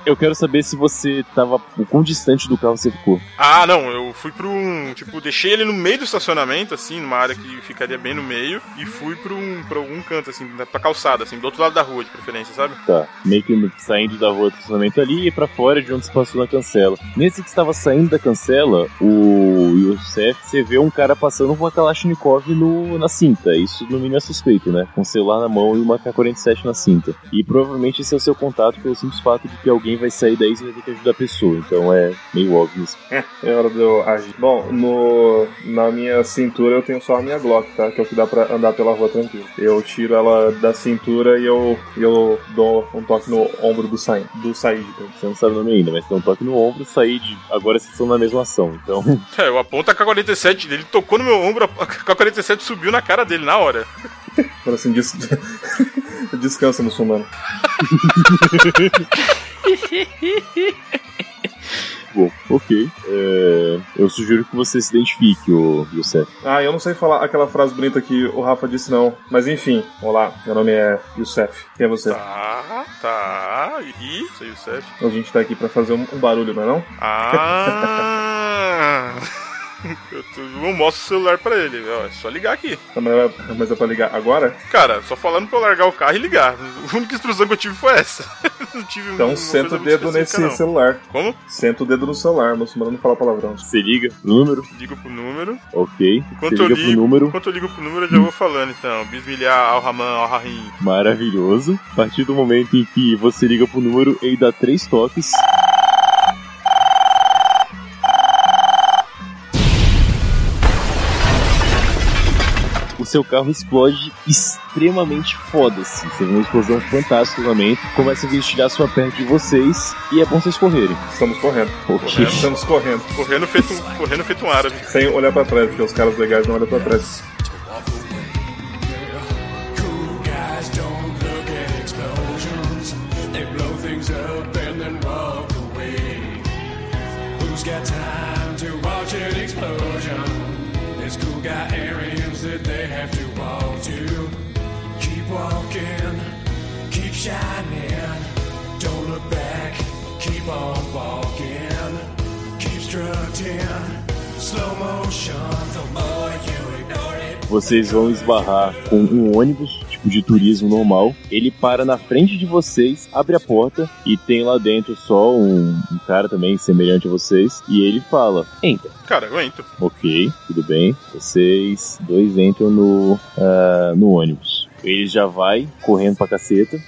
Eu quero saber se você tava. O quão distante do carro você ficou. Ah, não, eu fui pra um. Tipo, deixei ele no meio do estacionamento, assim, numa área que ficaria bem no meio, e fui pra, um, pra algum canto, assim, pra calçada, assim, do outro lado da rua, de preferência, sabe? Tá. Meio que saindo da rua do estacionamento ali e pra fora de onde se passou na cancela. Nesse que estava saindo da cancela, o Youssef você vê um cara passando com uma Kalashnikov no, na cinta. Isso no mínimo é suspeito, né? Com o celular na mão e uma K-47 na cinta. E provavelmente esse é o seu contato pelo simples fato de que alguém vai sair daí e você vai ter que ajudar a pessoa. Então é meio óbvio isso. É hora de eu agir. Bom, no, na minha cintura eu tenho só a minha Glock, tá? Que é o que dá pra andar pela rua tranquilo. Eu tiro ela da cintura e eu, eu dou um toque no ombro do Said. Do Said. tá? Você não sabe o nome ainda, mas tem um toque no ombro, sair de. Agora vocês estão na mesma ação. Então, É, eu aponto a K-47, ele tocou no meu ombro, a K-47 subiu na cara dele na hora. Fala assim, des... descansa, muçulmano. bom, ok. É, eu sugiro que você se identifique, o Youssef. Ah, eu não sei falar aquela frase bonita que o Rafa disse, não. Mas enfim, olá, meu nome é Youssef. Quem é você? Tá, tá. E. O Seth. A gente tá aqui pra fazer um, um barulho, não é não? Ah! Eu, mostro o celular pra ele, ó, é só ligar aqui. Mas é- Mas é pra ligar agora? Cara, só falando pra eu largar o carro e ligar. A única instrução que eu tive foi essa. Não tive Então senta o dedo nesse não. celular. Como? Senta o dedo no celular, muçulmano não fala palavrão. Você liga pro número? Ligo pro número. Ok. Enquanto eu liga pro ligo, número. enquanto eu ligo pro número, eu já vou falando então. Bismillah, Al-Rahman, Al-Rahim. Maravilhoso. A partir do momento em que você liga pro número, ele dá três toques. O seu carro explode extremamente foda-se. Você vê uma explosão fantástica também. Começa a vestir a sua perto de vocês e é bom vocês correrem. Estamos correndo. Ok. Estamos correndo. Correndo feito, um- correndo feito um árabe. Sem olhar pra trás, porque os caras legais não olham pra trás. Cool guys don't look at explosions. They blow things up and then walk away. Who's got time to watch an explosion? There's cool guy that they have to walk to. Keep walking, keep shining. Don't look back, keep on walking. Keep strutting, slow motion. The more you ignore it. Vocês vão esbarrar com um ônibus, tipo de turismo normal. Ele para na frente de vocês, abre a porta e tem lá dentro só um, um cara também semelhante a vocês. E ele fala: Entra. Cara, eu entro. Ok, tudo bem. Vocês dois entram no, ah, no ônibus. Ele já vai correndo pra caceta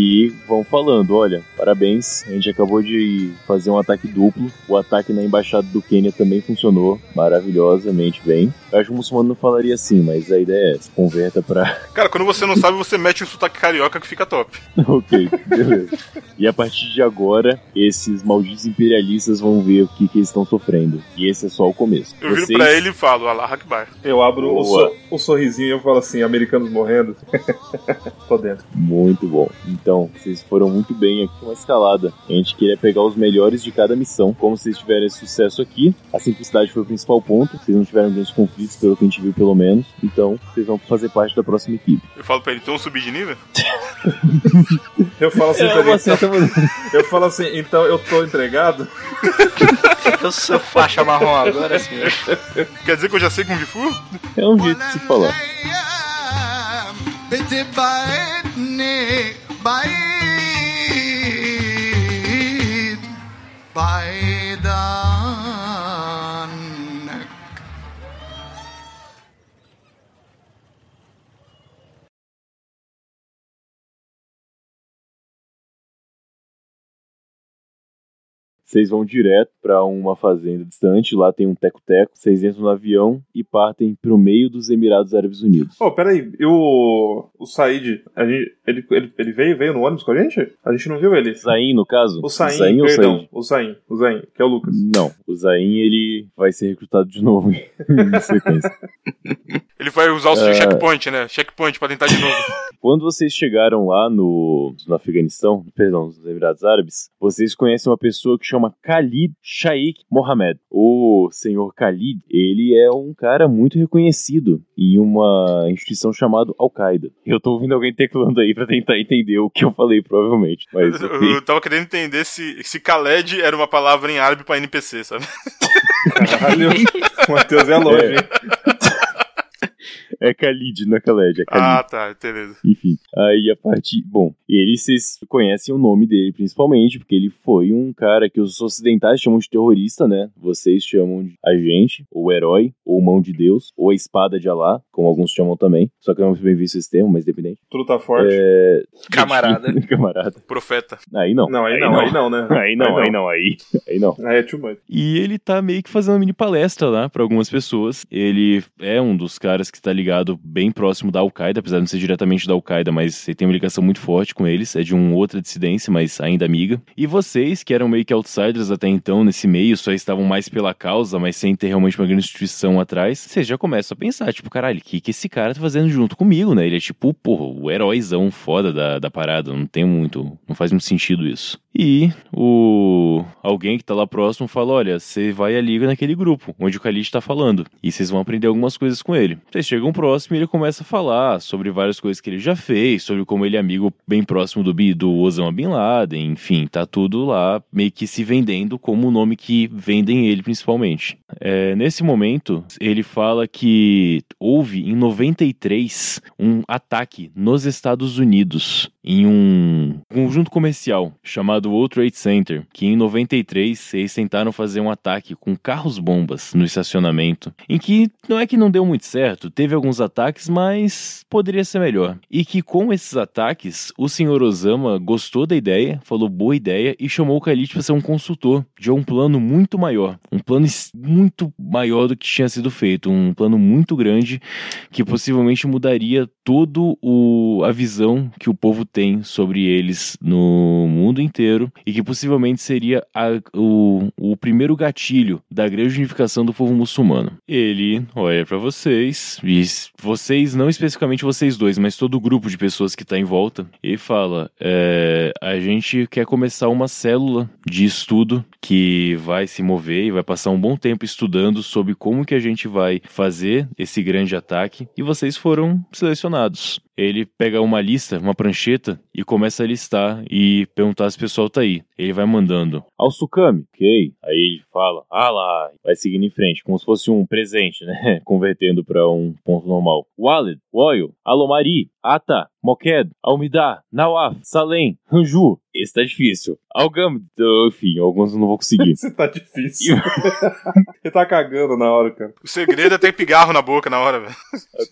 e vão falando: olha, parabéns, a gente acabou de fazer um ataque duplo. O ataque na embaixada do Quênia também funcionou maravilhosamente bem. Eu acho que o muçulmano não falaria assim, mas a ideia é essa: converta pra. Cara, quando você não sabe, você mete o sotaque carioca que fica top. ok, beleza. E a partir de agora, esses malditos imperialistas vão ver o que, que eles estão sofrendo. E esse é só o começo. Eu viro pra ele e falo, Allah Akbar. Eu abro o, so- o sorrisinho e eu falo assim, americanos morrendo. Tô dentro. Muito bom. Então, vocês foram muito bem aqui com a escalada. A gente queria pegar os melhores de cada missão. Como vocês tiverem sucesso aqui, a simplicidade foi o principal ponto. Vocês não tiveram grandes conflitos, pelo que a gente viu, pelo menos. Então, vocês vão fazer parte da próxima equipe. Eu falo pra ele, então subir de nível? Eu falo assim, uma certa maneira. eu falo assim, então eu tô entregado? Eu sou faixa marrom agora, sim. Quer dizer que eu já sei Kung Fu? É um jeito de se falar. بتبعدني بعيد بعيد عنك Vocês vão direto pra uma fazenda distante. Lá tem um teco-teco. Vocês entram no avião e partem pro meio dos Emirados Árabes Unidos. Pô, peraí, e o, o Said, a gente, ele, ele, ele veio, veio no ônibus com a gente? A gente não viu ele. Zain, no caso? O Zain ou perdão, Said? o Zain, o Zain, que é o Lucas. Não, o Zain ele vai ser recrutado de novo em sequência. Ele vai usar o É. checkpoint, né? Checkpoint pra tentar de novo. Quando vocês chegaram lá no, no Afeganistão, perdão, nos Emirados Árabes, vocês conhecem uma pessoa que chama Khalid Shaikh Mohammed. O senhor Khalid, ele é um cara muito reconhecido em uma instituição chamada Al-Qaeda. Eu tô ouvindo alguém teclando aí pra tentar entender o que eu falei, provavelmente. Mas, Eu, eu tava querendo entender se, se Khaled era uma palavra em árabe pra NPC, sabe? Caralho, o Matheus é longe, hein? É Khalid, não é Khaled, é Khalid. Ah, tá, beleza. Enfim, aí a parte. Bom, ele vocês conhecem o nome dele principalmente, porque ele foi um cara que os ocidentais chamam de terrorista, né? Vocês chamam de agente, ou herói, ou mão de Deus, ou a espada de Alá, como alguns chamam também. Só que eu não bem visto esse termo, mas dependente. Truta forte. É. Camarada. Camarada. Profeta. Aí não. Não, aí não, aí não, né? Aí não, aí não, aí. Aí não. Aí é too much. E ele tá meio que fazendo uma mini palestra lá pra algumas pessoas. Ele é um dos caras que tá ligado bem próximo da Al-Qaeda, apesar de não ser diretamente da Al-Qaeda, mas ele tem uma ligação muito forte com eles. É de uma outra dissidência, mas ainda amiga. E vocês, que eram meio que outsiders até então nesse meio, só estavam mais pela causa, mas sem ter realmente uma grande instituição atrás, vocês já começam a pensar, tipo, caralho, o que, que esse cara tá fazendo junto comigo, né? Ele é tipo, porra, o heróizão foda da, da parada. Não tem muito. Não faz muito sentido isso. E o alguém que tá lá próximo fala: Olha, você vai ali naquele grupo onde o Khalid tá falando. E vocês vão aprender algumas coisas com ele. Vocês chegam próximo e ele começa a falar sobre várias coisas que ele já fez, sobre como ele é amigo bem próximo do, do Osama Bin Laden, enfim, tá tudo lá meio que se vendendo como o nome que vendem ele principalmente. É, nesse momento, ele fala que houve em 93 um ataque nos Estados Unidos em um conjunto comercial chamado World Trade Center, que em 93 eles tentaram fazer um ataque com carros-bombas no estacionamento, em que não é que não deu muito certo, teve alguns ataques, mas poderia ser melhor. E que com esses ataques, o senhor Osama gostou da ideia, falou boa ideia e chamou o Khalid para ser um consultor de um plano muito maior, um plano muito maior do que tinha sido feito, um plano muito grande que possivelmente mudaria todo o a visão que o povo tem sobre eles no mundo inteiro e que possivelmente seria a- o, o primeiro gatilho da grande unificação do povo muçulmano. Ele olha pra vocês e vocês não especificamente vocês dois, mas todo o grupo de pessoas que tá em volta e fala: é, a gente quer começar uma célula de estudo que vai se mover e vai passar um bom tempo estudando sobre como que a gente vai fazer esse grande ataque e vocês foram selecionados. Ele pega uma lista, uma prancheta e começa a listar e perguntar se o pessoal tá aí. Ele vai mandando ao Sukami, ok. Aí ele fala, ah lá, vai seguindo em frente, como se fosse um presente, né? Convertendo para um ponto normal. Walid, Woyo, Alomari, Ata, Moked, Almidar, Nawaf, Salem, Hanju. Esse tá difícil. Algam, enfim, alguns eu não vou conseguir. Isso tá difícil. Ele tá cagando na hora, cara. O segredo é ter pigarro na boca na hora, velho.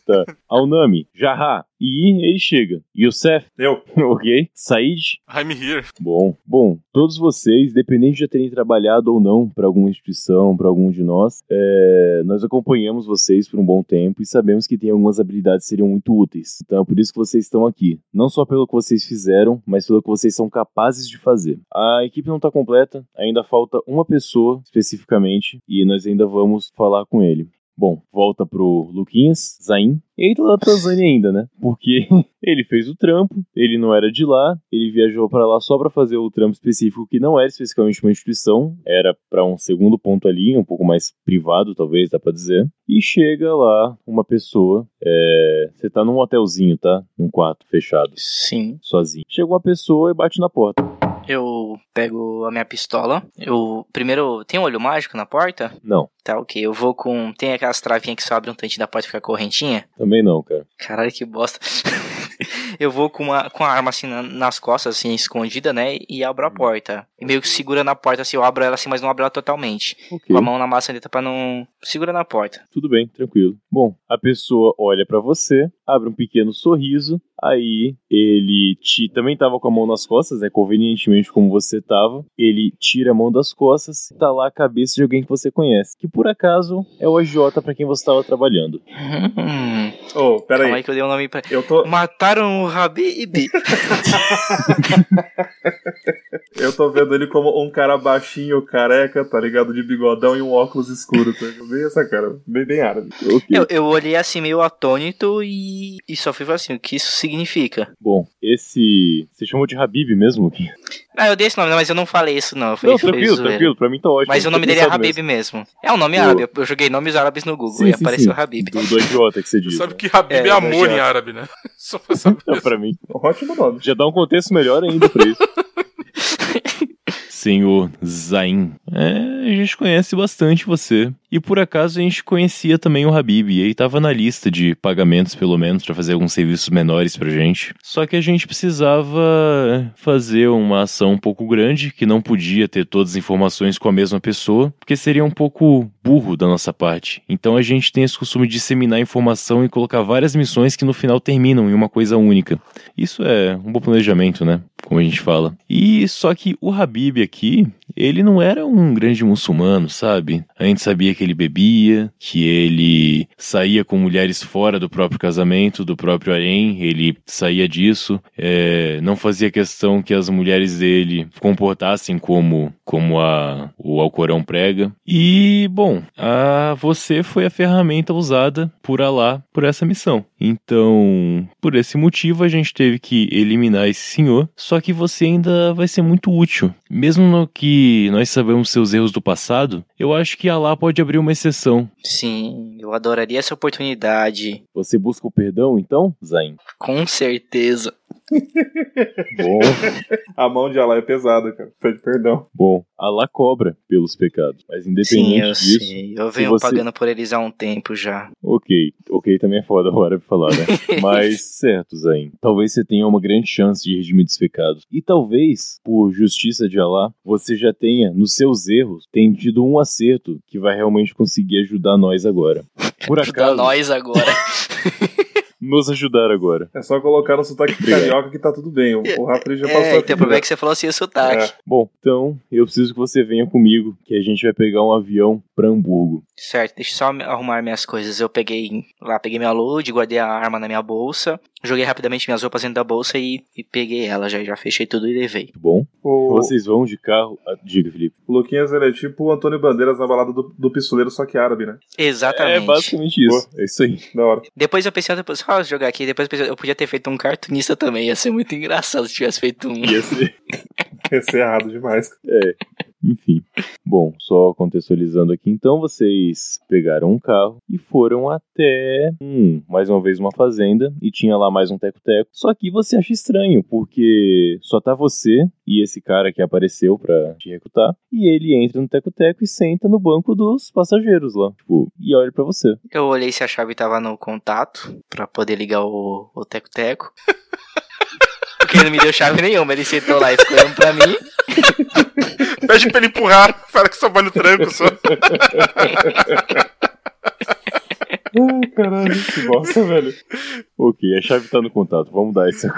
tá. Alnami, Jaha. E ele chega. Yosef, Eu. ok. Said, I'm here. Bom, bom, todos vocês, independente de já terem trabalhado ou não para alguma instituição, para algum de nós, é, nós acompanhamos vocês por um bom tempo e sabemos que tem algumas habilidades que seriam muito úteis. Então é por isso que vocês estão aqui. Não só pelo que vocês fizeram, mas pelo que vocês são capazes de fazer. A equipe não está completa, ainda falta uma pessoa especificamente e nós ainda vamos falar com ele. Bom, volta pro Luquinhas, Zain. Ele tá na Tanzânia ainda, né? Porque ele fez o trampo, ele não era de lá, ele viajou pra lá só pra fazer o trampo específico que não era especificamente uma instituição, era pra um segundo ponto ali, um pouco mais privado, talvez, dá pra dizer. E chega lá uma pessoa, é... você tá num hotelzinho, tá? Num quarto fechado, Sim. sozinho. Chega uma pessoa e bate na porta. Eu pego a minha pistola. Eu primeiro tem um olho mágico na porta? Não, Tá, ok. Eu vou com. Tem aquelas travinhas que só abrem um tantinho da porta e fica correntinha? também não, cara. Caralho, que bosta. eu vou com, uma, com a arma assim na- nas costas, assim, escondida, né? E abro a porta. E meio que segura na porta, assim, eu abro ela assim, mas não abro ela totalmente. Ok. Com a mão na maçaneta pra não. Segura na porta. Tudo bem, tranquilo. Bom, a pessoa olha pra você, abre um pequeno sorriso, aí ele te também tava com a mão nas costas, né, convenientemente como você tava. Ele tira a mão das costas, tá lá a cabeça de alguém que você conhece, que por acaso é o agiota pra quem você tava trabalhando. Hum, Ô, pera calma aí aí. que eu dei o nome pra. Eu tô, Mataram o Habib. eu tô vendo ele como um cara baixinho, careca, tá ligado? De bigodão e um óculos escuro, tá ligado? Bem essa cara, bem, bem árabe. Ok. eu, eu olhei assim meio atônito e, e só fui falar assim, o que isso significa? Bom, esse. Você chamou de Habib mesmo? Ah, eu dei esse nome, mas eu não falei isso não. Eu Não, tranquilo, tranquilo, pra mim tá ótimo. Mas o nome dele é Habib mesmo. É um nome O- árabe. Eu- joguei nomes árabes no Google Sim, e sim, apareceu sim. Habib. Do, do agiota que você diz. sabe né? que Habib é, É, amor em árabe, né? Só pra saber. Não, pra mim. Ótimo nome. Já dá um contexto melhor ainda pra isso. senhor Zain. É, a gente conhece bastante você. E por acaso a gente conhecia também o Habib, e ele tava na lista de pagamentos, pelo menos, para fazer alguns serviços menores pra gente. Só que a gente precisava fazer uma ação um pouco grande, que não podia ter todas as informações com a mesma pessoa, porque seria um pouco burro da nossa parte. Então a gente tem esse costume de disseminar informação e colocar várias missões que no final terminam em uma coisa única. Isso é um bom planejamento, né? Como a gente fala. E só que o Habib aqui, ele não era um grande muçulmano, sabe? A gente sabia que ele bebia, que ele saía com mulheres fora do próprio casamento, do próprio harém, ele saía disso, é, não fazia questão que as mulheres dele comportassem como, como a, o Alcorão prega. E, bom, a, você foi a ferramenta usada por Alá por essa missão. Então, por esse motivo, a gente teve que eliminar esse senhor, só que você ainda vai ser muito útil. Mesmo no que nós sabemos seus erros do passado, eu acho que Alá pode abrir uma exceção. Sim, eu adoraria essa oportunidade. Você busca o perdão, então, Zain? Com certeza. Bom, A mão de Alá é pesada, cara. Pede perdão. bom, Alá cobra pelos pecados, mas Sim, independente eu disso, sei. Eu venho você- pagando por eles há um tempo já. ok, ok também é foda agora pra falar, né? mas certo, Zain, talvez você tenha uma grande chance de redimir dos pecados. E talvez, por justiça de Alá, você já tenha, nos seus erros, tendido um acerto que vai realmente conseguir ajudar nós agora. Por Ajuda acaso, nós agora. nos ajudar agora. É só colocar no sotaque carioca que tá tudo bem. O, o Rafa já passou É, a então o problema é que você falou assim o sotaque. É. Bom, então eu preciso que você venha comigo, que a gente vai pegar um avião pra Hamburgo. Certo, deixa eu só me- arrumar minhas coisas. Eu peguei lá, peguei minha load, guardei a arma na minha bolsa, joguei rapidamente minhas roupas dentro da bolsa e, e peguei ela, já, já fechei tudo e levei. Bom? O, Vocês vão de carro. ah, Diga, Felipe. o Luquinhas ele é tipo o Antônio Bandeiras na balada do, do pistoleiro, só que árabe, né? Exatamente. É basicamente isso. É isso aí. Da hora. Depois eu pensei, depois, só jogar aqui, depois eu pensei, eu podia ter feito um cartunista também, ia ser muito engraçado se tivesse feito um. Ia ser. Esse é errado demais. É. Enfim. Bom, só contextualizando aqui, então vocês pegaram um carro e foram até, hum, mais uma vez uma fazenda e tinha lá mais um teco-teco. Só que você acha estranho, porque só tá você e esse cara que apareceu pra te recrutar e ele entra no teco-teco e senta no banco dos passageiros lá, tipo, e olha pra você. Eu olhei se a chave tava no contato pra poder ligar o teco-teco. Porque ele não me deu chave nenhuma, ele sentou lá e ficou olhando pra mim. Pede pra ele empurrar, fala que só vai no tranco só. Ai, caralho, que bosta, velho. Ok, a chave tá no contato, vamos dar essa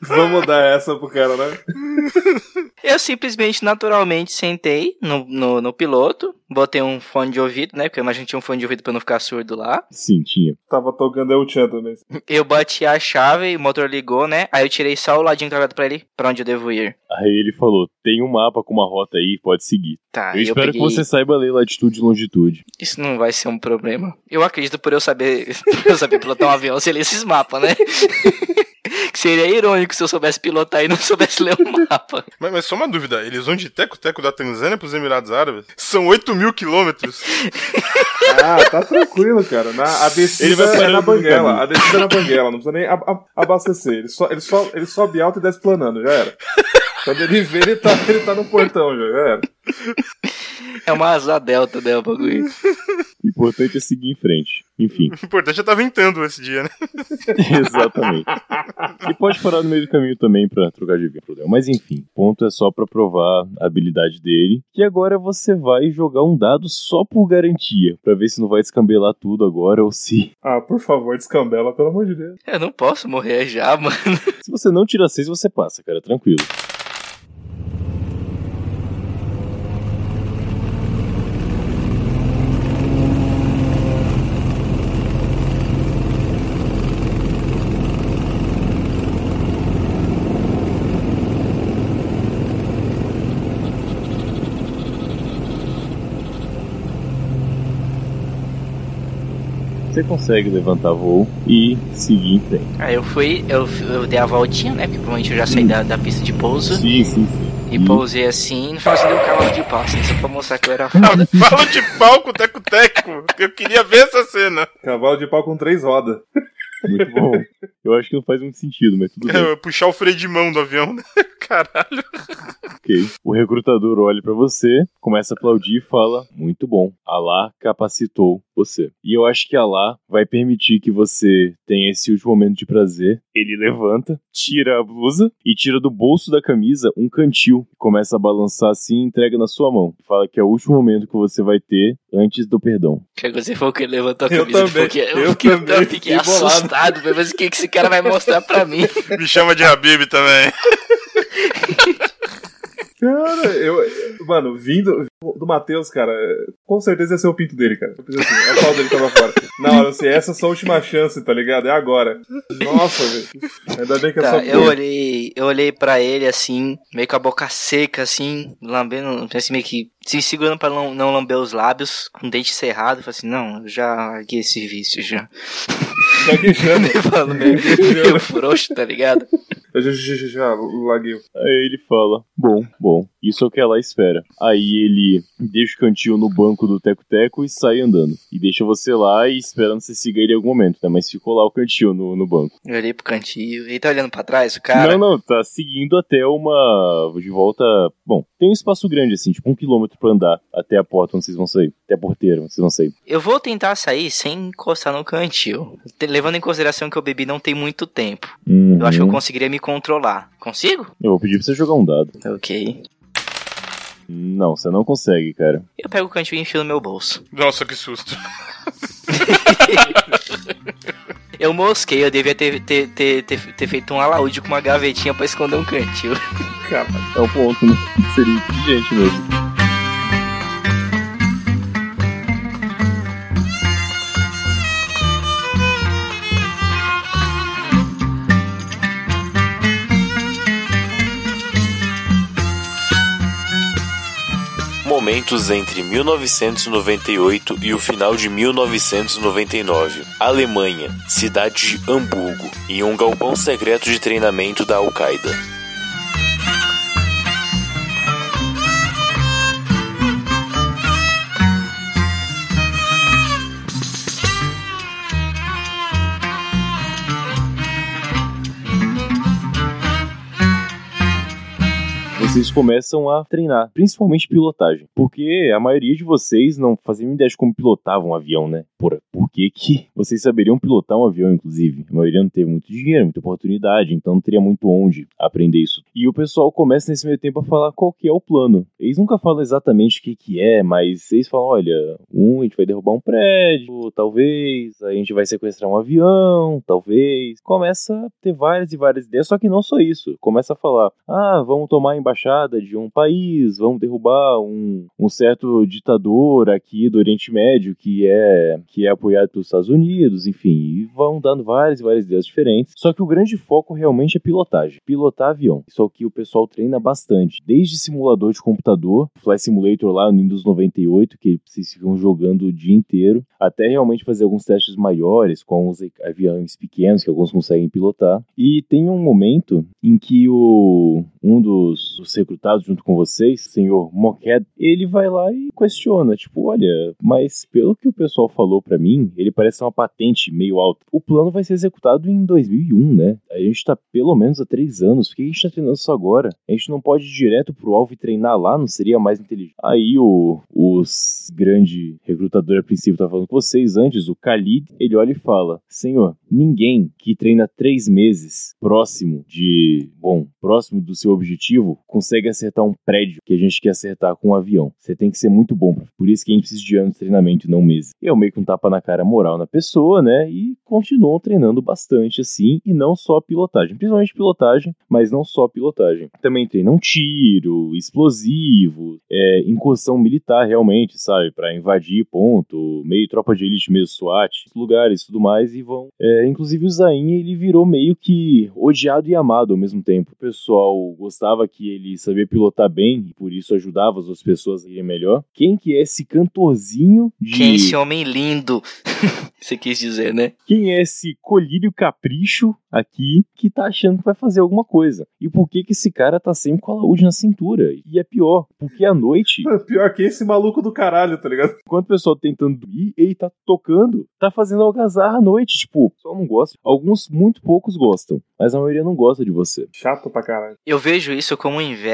Vamos dar essa pro cara, né? Eu simplesmente, naturalmente, sentei no, no, no piloto, botei um fone de ouvido, né? Porque eu imagino que tinha um fone de ouvido pra eu não ficar surdo lá. Sim, tinha. Tava tocando El Chan também. Eu bati a chave, o motor ligou, né? Aí eu tirei só o ladinho travado pra ele, pra onde eu devo ir. Aí ele falou: tem um mapa com uma rota aí, pode seguir. Tá, eu eu espero peguei... que você saiba ler latitude e longitude. Isso não vai ser um problema. Eu acredito por eu saber, por eu saber pilotar um avião, se ler esses mapas, né? seria irônico se eu soubesse pilotar e não soubesse ler o mapa. Mas, mas só uma dúvida, eles vão de teco-teco da Tanzânia pros Emirados Árabes? São 8 mil quilômetros. Ah, tá tranquilo, cara. Na, a Ele descida vai é na banguela. A descida é na banguela. Não precisa nem ab- ab- abastecer. Ele, só, ele, só, ele sobe alto e desce planando, já era. Quando ele vê, ele tá, ele tá no portão, já, já era. É uma asa delta, né, o bagulho. O importante é seguir em frente. Enfim, O importante é estar ventando esse dia, né? exatamente. E pode parar no meio do caminho também pra trocar de problema. Mas enfim, ponto é só pra provar a habilidade dele. Que agora você vai jogar um dado só por garantia, Pra ver se não vai descambelar tudo agora ou se. Ah, por favor, descambela, pelo amor de Deus. Eu não posso morrer já, mano. Se você não tira seis, você passa, cara, tranquilo. Você consegue levantar voo e seguir em frente. Aí eu fui, eu, eu dei a voltinha, né? Porque provavelmente eu já saí da, da pista de pouso. Sim, sim, sim. E pousei assim, deu um cavalo de pau, assim, só pra mostrar que eu era foda. Fala de pau com o teco-teco. Eu queria ver essa cena. Cavalo de pau com três rodas. Muito bom. Eu acho que não faz muito sentido, mas tudo bem. É, puxar o freio de mão do avião, né? Caralho. Ok. O recrutador olha pra você, começa a aplaudir e fala: Muito bom, Allah capacitou você. E eu acho que Allah vai permitir que você tenha esse último momento de prazer. Ele levanta, tira a blusa e tira do bolso da camisa um cantil. Começa a balançar assim e entrega na sua mão. Fala que é o último momento que você vai ter antes do perdão. Que você falou que ele levantou a Eu camisa. também, porque eu, eu fiquei, também eu fiquei assustado. Mas o que, que esse cara vai mostrar pra mim? Me chama de Habib também. Cara, eu. Mano, vindo do Matheus, cara, com certeza ia ser o pinto dele, cara. Eu pensei assim, a pau dele tava fora. Na hora, assim, essa é a sua última chance, tá ligado? É agora. Nossa, velho. Ainda bem que é Tá, só eu olhei, eu olhei pra ele assim, meio com a boca seca, assim, lambendo, assim, meio que se segurando pra não, não lamber os lábios, com o dente cerrado. Falei assim, não, eu já larguei esse vício já. Queixando. Falando meio, meio frouxo, tá ligado? Eu já, já, já, laguei. Aí ele fala: Bom, bom, isso é o que ela espera. Aí ele deixa o cantil no banco do Teco-Teco e sai andando. E deixa você lá e esperando você siga ele em algum momento, né? Mas ficou lá o cantil no, no banco. Eu olhei pro cantinho, ele tá olhando pra trás, o cara. Não, não, tá seguindo até uma. De volta. Bom, tem um espaço grande, assim, tipo um quilômetro pra andar até a porta onde vocês vão sair. Até a porteira onde vocês vão sair. Eu vou tentar sair sem encostar no cantil. Te- Levando em consideração que eu bebi não tem muito tempo. Eu acho que eu Uhum. conseguiria me controlar. Consigo? Eu vou pedir pra você jogar um dado. Ok. Não, você não consegue, cara. Eu pego o cantil e enfio no meu bolso. Nossa, que susto. Eu mosquei, eu devia ter, ter, ter, ter, ter feito um alaúde com uma gavetinha pra esconder um cantil. Cara, É um ponto, né? Seria inteligente mesmo. Momentos entre 1998 e o final de 1999. Alemanha, cidade de Hamburgo, em um galpão secreto de treinamento da Al-Qaeda. Vocês começam a treinar, principalmente pilotagem. Porque a maioria de vocês não faziam ideia de como pilotavam um avião, né? Por, por que, que vocês saberiam pilotar um avião, inclusive? A maioria não teve muito dinheiro, muita oportunidade, então não teria muito onde aprender isso. E o pessoal começa nesse meio tempo a falar qual que é o plano. Eles nunca falam exatamente o que, que é, mas eles falam: olha, um, a gente vai derrubar um prédio, talvez, a gente vai sequestrar um avião, talvez. Começa a ter várias e várias ideias, só que não só isso. Começa a falar: ah, vamos tomar a embaixada de um país, vamos derrubar um, um certo ditador aqui do Oriente Médio que é, que é apoiado pelos Estados Unidos, enfim, e vão dando várias e várias ideias diferentes. Só que o grande foco realmente é pilotagem, pilotar avião. O que o pessoal treina bastante, desde simulador de computador, Flight Simulator lá no Windows 98, que vocês ficam jogando o dia inteiro, até realmente fazer alguns testes maiores com os aviões pequenos que alguns conseguem pilotar. E tem um momento em que o um dos, dos recrutados junto com vocês, senhor Moqued, ele vai lá e questiona, tipo, olha, mas pelo que o pessoal falou pra mim, ele parece uma patente meio alta. O plano vai ser executado em 2001, né? A gente tá pelo menos há três anos, por que a gente tá treinando isso agora? A gente não pode ir direto pro alvo e treinar lá, não seria mais inteligente? Aí o, o grande recrutador a princípio tava falando com vocês antes, o Khalid, ele olha e fala, senhor, ninguém que treina três meses próximo de, bom, próximo do seu objetivo, consegue acertar um prédio que a gente quer acertar com um avião. Você tem que ser muito bom. Por isso que a gente precisa de anos de treinamento não meses. E é meio que um tapa na cara moral na pessoa, né? E continuam treinando bastante assim, e não só pilotagem. Principalmente pilotagem, mas não só pilotagem. Também treinam tiro, explosivo, é, incursão militar realmente, sabe? Pra invadir ponto, meio tropa de elite mesmo, SWAT, lugares e tudo mais, e vão. É, inclusive o Zain, ele virou meio que odiado e amado ao mesmo tempo. O pessoal gostava que ele sabia pilotar bem e por isso ajudava as outras pessoas a irem melhor. Quem que é esse cantorzinho de. Quem é esse homem lindo? Você quis dizer, né? Quem é esse colírio capricho aqui que tá achando que vai fazer alguma coisa? E por que que esse cara tá sempre com a laúde na cintura? E é pior, porque à noite, Pior que esse maluco do caralho, tá ligado? enquanto o pessoal tá tentando dormir, ele tá tocando, tá fazendo algazarra à noite. Tipo, o pessoal não gosta. Alguns, muito poucos gostam, mas a maioria não gosta de você. Chato pra caralho. Eu vejo isso como inveja,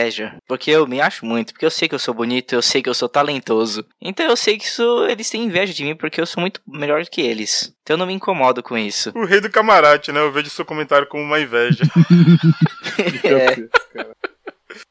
porque eu me acho muito, porque eu sei que eu sou bonito, eu sei que eu sou talentoso. Então eu sei que isso eles têm inveja de mim porque eu sou muito melhor do que eles. Então eu não me incomodo com isso. O rei do camarote, né? Eu vejo seu comentário como uma inveja. É.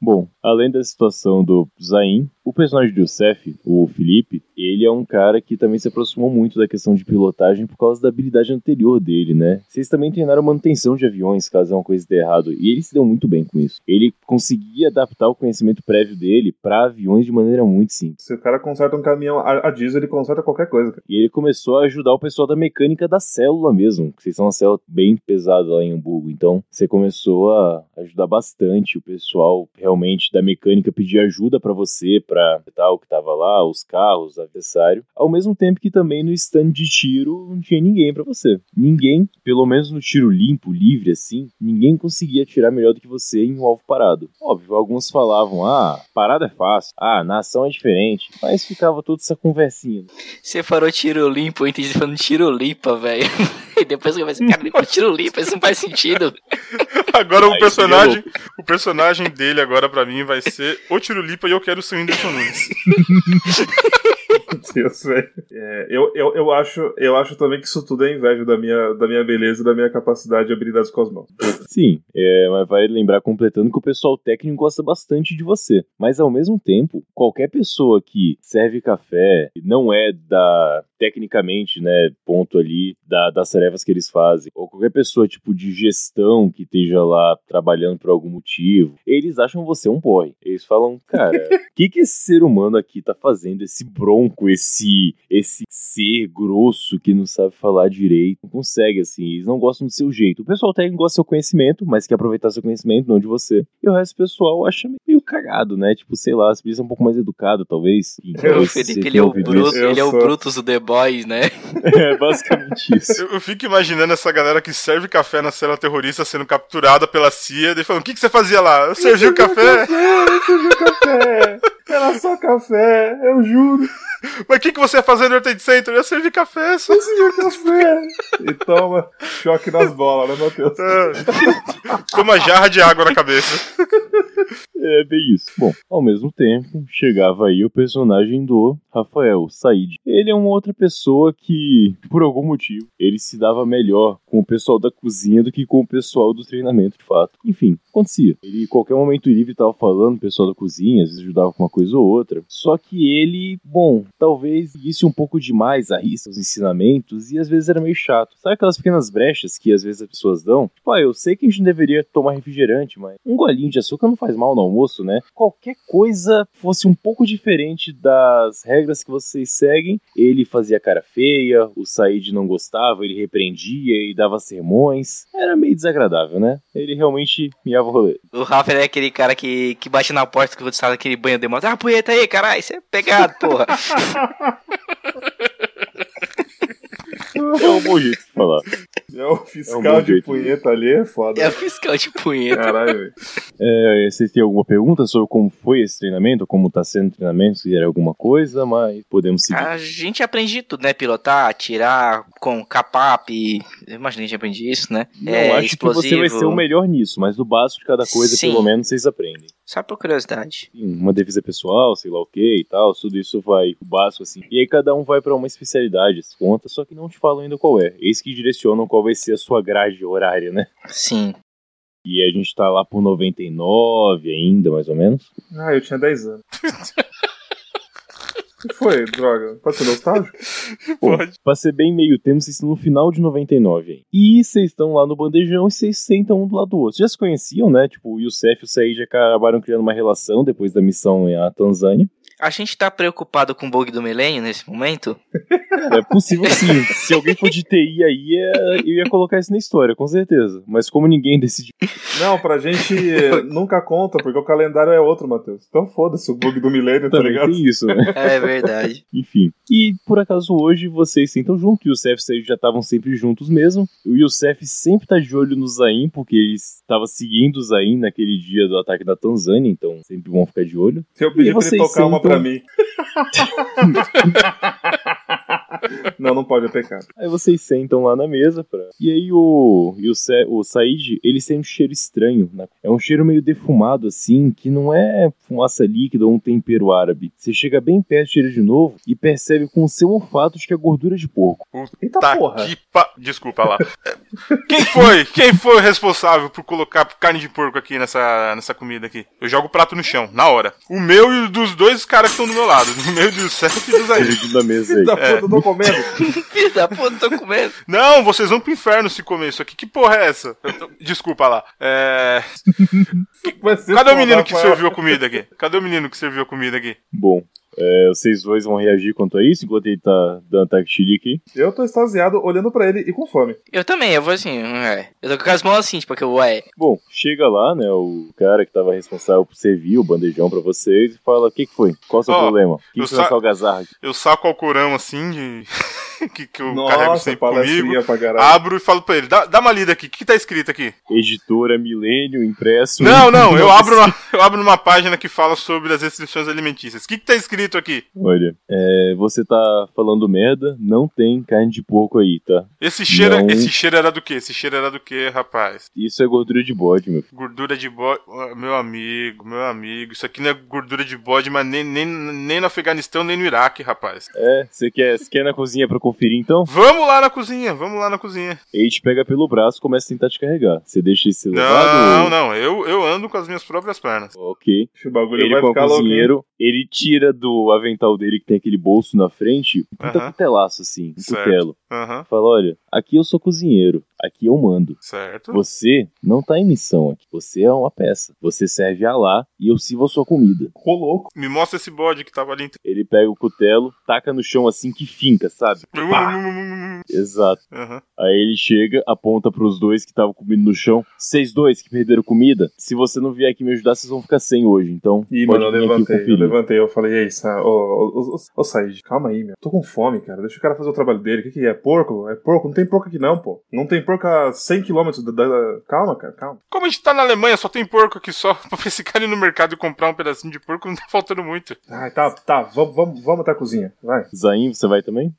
Bom, além da situação do Zain, o personagem do Youssef, o Felipe, ele é um cara que também se aproximou muito da questão de pilotagem por causa da habilidade anterior dele, né? Vocês também treinaram manutenção de aviões, caso uma coisa dê errado, e ele se deu muito bem com isso. Ele conseguia adaptar o conhecimento prévio dele para aviões de maneira muito simples. Se o cara conserta um caminhão a, a diesel, ele conserta qualquer coisa, cara. E ele começou a ajudar o pessoal da mecânica da célula mesmo, que vocês são uma célula bem pesada lá em Hamburgo. Então, você começou a ajudar bastante o pessoal realmente da mecânica pedir ajuda para você, para tal que tava lá, os carros, adversário. Ao mesmo tempo que também no stand de tiro não tinha ninguém para você. Ninguém, pelo menos no tiro limpo, livre assim, ninguém conseguia atirar melhor do que você em um alvo parado. Óbvio, alguns falavam: "Ah, parada é fácil. Ah, na ação é diferente". Mas ficava toda essa conversinha. Você falou tiro limpo, eu entendi falando tiro limpa, velho. E depois eu pensei, cara, ele falou tiro limpa, isso não faz sentido. Agora o Aí personagem, o personagem dele agora pra mim vai ser o Tirulipa e eu quero ser o Whindersson Nunes. Meu Deus, velho. É, eu, eu, eu, acho, eu acho também que isso tudo é inveja da minha, da minha beleza e da minha capacidade e habilidades com as mãos. Sim, é, mas vai lembrar completando que o pessoal técnico gosta bastante de você. Mas ao mesmo tempo, qualquer pessoa que serve café não é da tecnicamente, né, ponto ali da, das tarefas que eles fazem, ou qualquer pessoa tipo de gestão que esteja lá trabalhando por algum motivo, eles acham você um boy. Eles falam, cara, o que que esse ser humano aqui tá fazendo? Esse bronco, esse esse ser grosso que não sabe falar direito, não consegue assim, eles não gostam do seu jeito. O pessoal técnico gosta do seu conhecimento, mas quer aproveitar seu conhecimento, não de você. E o resto do pessoal acha meio cagado, né? Tipo, sei lá, se ser um pouco mais educado, talvez. O Talvez Felipe, ele é o. Eu ele é o. Brutus do The Boys, né? É basicamente isso. Eu, eu fico imaginando essa galera que serve café na cela terrorista sendo capturada pela CIA e falando: o que, que você fazia lá? Eu servi o café? Eu servi café! Era só café, eu juro. Mas o que, que você ia fazer no Trade Center? Eu servi café só. Eu servi café! E toma choque nas bolas, né, Matheus? Com uma jarra de água na cabeça. É bem isso. Bom, ao mesmo tempo, chegava aí o personagem do Rafael, Said. Ele é uma outra pessoa que, por algum motivo, ele se dava melhor com o pessoal da cozinha do que com o pessoal do treinamento, de fato. Enfim, acontecia. Ele, qualquer momento livre, tava falando, o pessoal da cozinha, às vezes ajudava com uma coisa ou outra. Só que ele, bom, talvez seguisse um pouco demais a risca os ensinamentos e às vezes era meio chato. Sabe aquelas pequenas brechas que às vezes as pessoas dão? Tipo, ah, eu sei que a gente não deveria tomar refrigerante, mas um golinho de açúcar não faz mal no almoço, né? Qualquer coisa fosse um pouco diferente das regras que vocês seguem, ele fazia cara feia, o Said não gostava, ele repreendia e dava sermões. Era meio desagradável, né? Ele realmente miava o rolê. O Rafa é aquele cara que, que bate na porta quando está naquele banho de moto. Ah, punheta aí, caralho, você é pegado, porra. É um bom jeito de falar. É o fiscal É um de punheta ali, é foda. É o fiscal de punheta. Caralho, velho. É, vocês têm alguma pergunta sobre como foi esse treinamento, como tá sendo o treinamento, se quiser alguma coisa, mas podemos seguir. A gente aprende tudo, né? Pilotar, atirar com capap. Eu imagino que a gente aprende isso, né? Não, é, acho que você vai ser o melhor nisso, mas no básico de cada coisa, Sim. pelo menos, vocês aprendem. Só por curiosidade. Sim, Uma defesa pessoal, sei lá o que e tal, tudo isso vai o básico assim. E aí cada um vai pra uma especialidade, as contas, só que não te falam ainda qual é. Eles que direcionam qual vai ser a sua grade horária, né? Sim. E a gente tá lá por 99 ainda, mais ou menos. Ah, eu tinha 10 anos. O que foi, droga? Pode ser nostálgico? Pô, Pode. pra ser bem meio termo, vocês estão no final de 99 aí. E vocês estão lá no bandejão e vocês sentam um do lado do outro. Já se conheciam, né? Tipo, o Youssef e o Said já acabaram criando uma relação depois da missão à Tanzânia. A gente tá preocupado com o bug do milênio nesse momento? É possível sim. Se alguém for de TI aí, é- eu ia colocar isso na história, com certeza. Mas como ninguém decidiu. Não, pra gente nunca conta, porque o calendário é outro, Matheus. Então foda-se o bug do milênio, tá ligado? tem isso, né? É verdade. Enfim. E por acaso hoje vocês sentam junto, e o Youssef e já estavam sempre juntos mesmo. O Youssef sempre tá de olho no Zain, porque ele estava seguindo o Zain naquele dia do ataque da Tanzânia, então sempre vão ficar de olho. Eu pedi E pra ele vocês tocar uma sentam- pra mim. Não, não pode, é pecado. Aí vocês sentam lá na mesa pra... E aí o, e o, Sa- o Said, ele sente um cheiro estranho. né? É um cheiro meio defumado, assim, que não é fumaça líquida ou um tempero árabe. Você chega bem perto, cheira de novo e percebe com o seu olfato de que é gordura de porco. Eita Tá porra. que pa... Desculpa lá. Quem foi? Quem foi o responsável por colocar carne de porco aqui nessa, nessa comida aqui? Eu jogo o prato no chão, na hora. O meu e o dos dois caras que estão do meu lado. O meu e do Seth e do Zaid. Dividindo a mesa aí. Da puta, eu tô comendo. Filho da puta, tô comendo. Não, vocês vão pro inferno se comer isso aqui. Que porra é essa? Tô- Desculpa lá. É... Cadê o menino que serviu a comida aqui? Cadê o menino que serviu a comida aqui? Bom, é, vocês dois vão reagir quanto a isso, enquanto ele tá dando ataque chilique aqui. Eu tô extasiado olhando pra ele e com fome. Eu também, eu vou assim, ué. Eu tô com as mãos assim, tipo, que eu, ué. Bom, chega lá, né, o cara que tava responsável por servir o bandejão pra vocês e fala, o que que foi? Qual é o seu Ó, problema? O que, eu que sa- algazarra? Eu saco ao corão assim, de... que, que eu carrego Nossa, sempre comigo. Abro e falo pra ele, dá, dá uma lida aqui, o que, que tá escrito aqui? Editora Milênio, impresso... Não, não, eu 1900. abro, uma, eu abro numa página que fala sobre as restrições alimentícias. O que, que tá escrito aqui? Olha, é, você tá falando merda, não tem carne de porco aí, tá? Esse cheiro, Não. esse cheiro era do quê? Esse cheiro era do quê, rapaz? Isso é gordura de bode, meu filho. Gordura de bode. Meu amigo, meu amigo. Isso aqui não é gordura de bode, mas nem, nem, nem no Afeganistão, nem no Iraque, rapaz. É, você quer, quer ir na cozinha pra conferir então? Vamos lá na cozinha, vamos lá na cozinha. Ele te pega pelo braço e começa a tentar te carregar. Você deixa Não, levado? ou- não, eu, eu ando com as minhas próprias pernas. Ok. O bagulho Ele vai com o ficar louco. cozinheiro, ele tira do avental dele que tem aquele bolso na frente, um puta Aham. cutelaço assim, um Certo. cutelo. Aham, Fala, olha, aqui eu sou cozinheiro, aqui eu mando. certo. Você não tá em missão aqui, você é uma peça. Você serve a lá e eu sirvo a sua comida. Ô, louco. Me mostra esse bode que tava ali. Ele pega o cutelo, taca no chão assim que finca, sabe? Pá! Exato. Aham. Aí ele chega, aponta pros dois que estavam comendo no chão. Vocês dois que perderam comida, se você não vier aqui me ajudar, vocês vão ficar sem hoje. Então, Ih, mano, eu levantei, eu levantei, eu falei, ei, Sa... ô, ô, ô, Said, calma aí, meu. Tô com fome, cara. Deixa o cara fazer o trabalho dele. O que, que é? Porco? É porco? Não tem porco aqui não, pô. Não tem porco a 100km da, da- Calma, cara, calma. Como a gente tá na Alemanha, só tem porco aqui só. Pra esse cara ir no mercado e comprar um pedacinho de porco, não tá faltando muito. Ai, tá, tá, vamos, vamos, vamos até a cozinha. Vai. Zain, você vai também?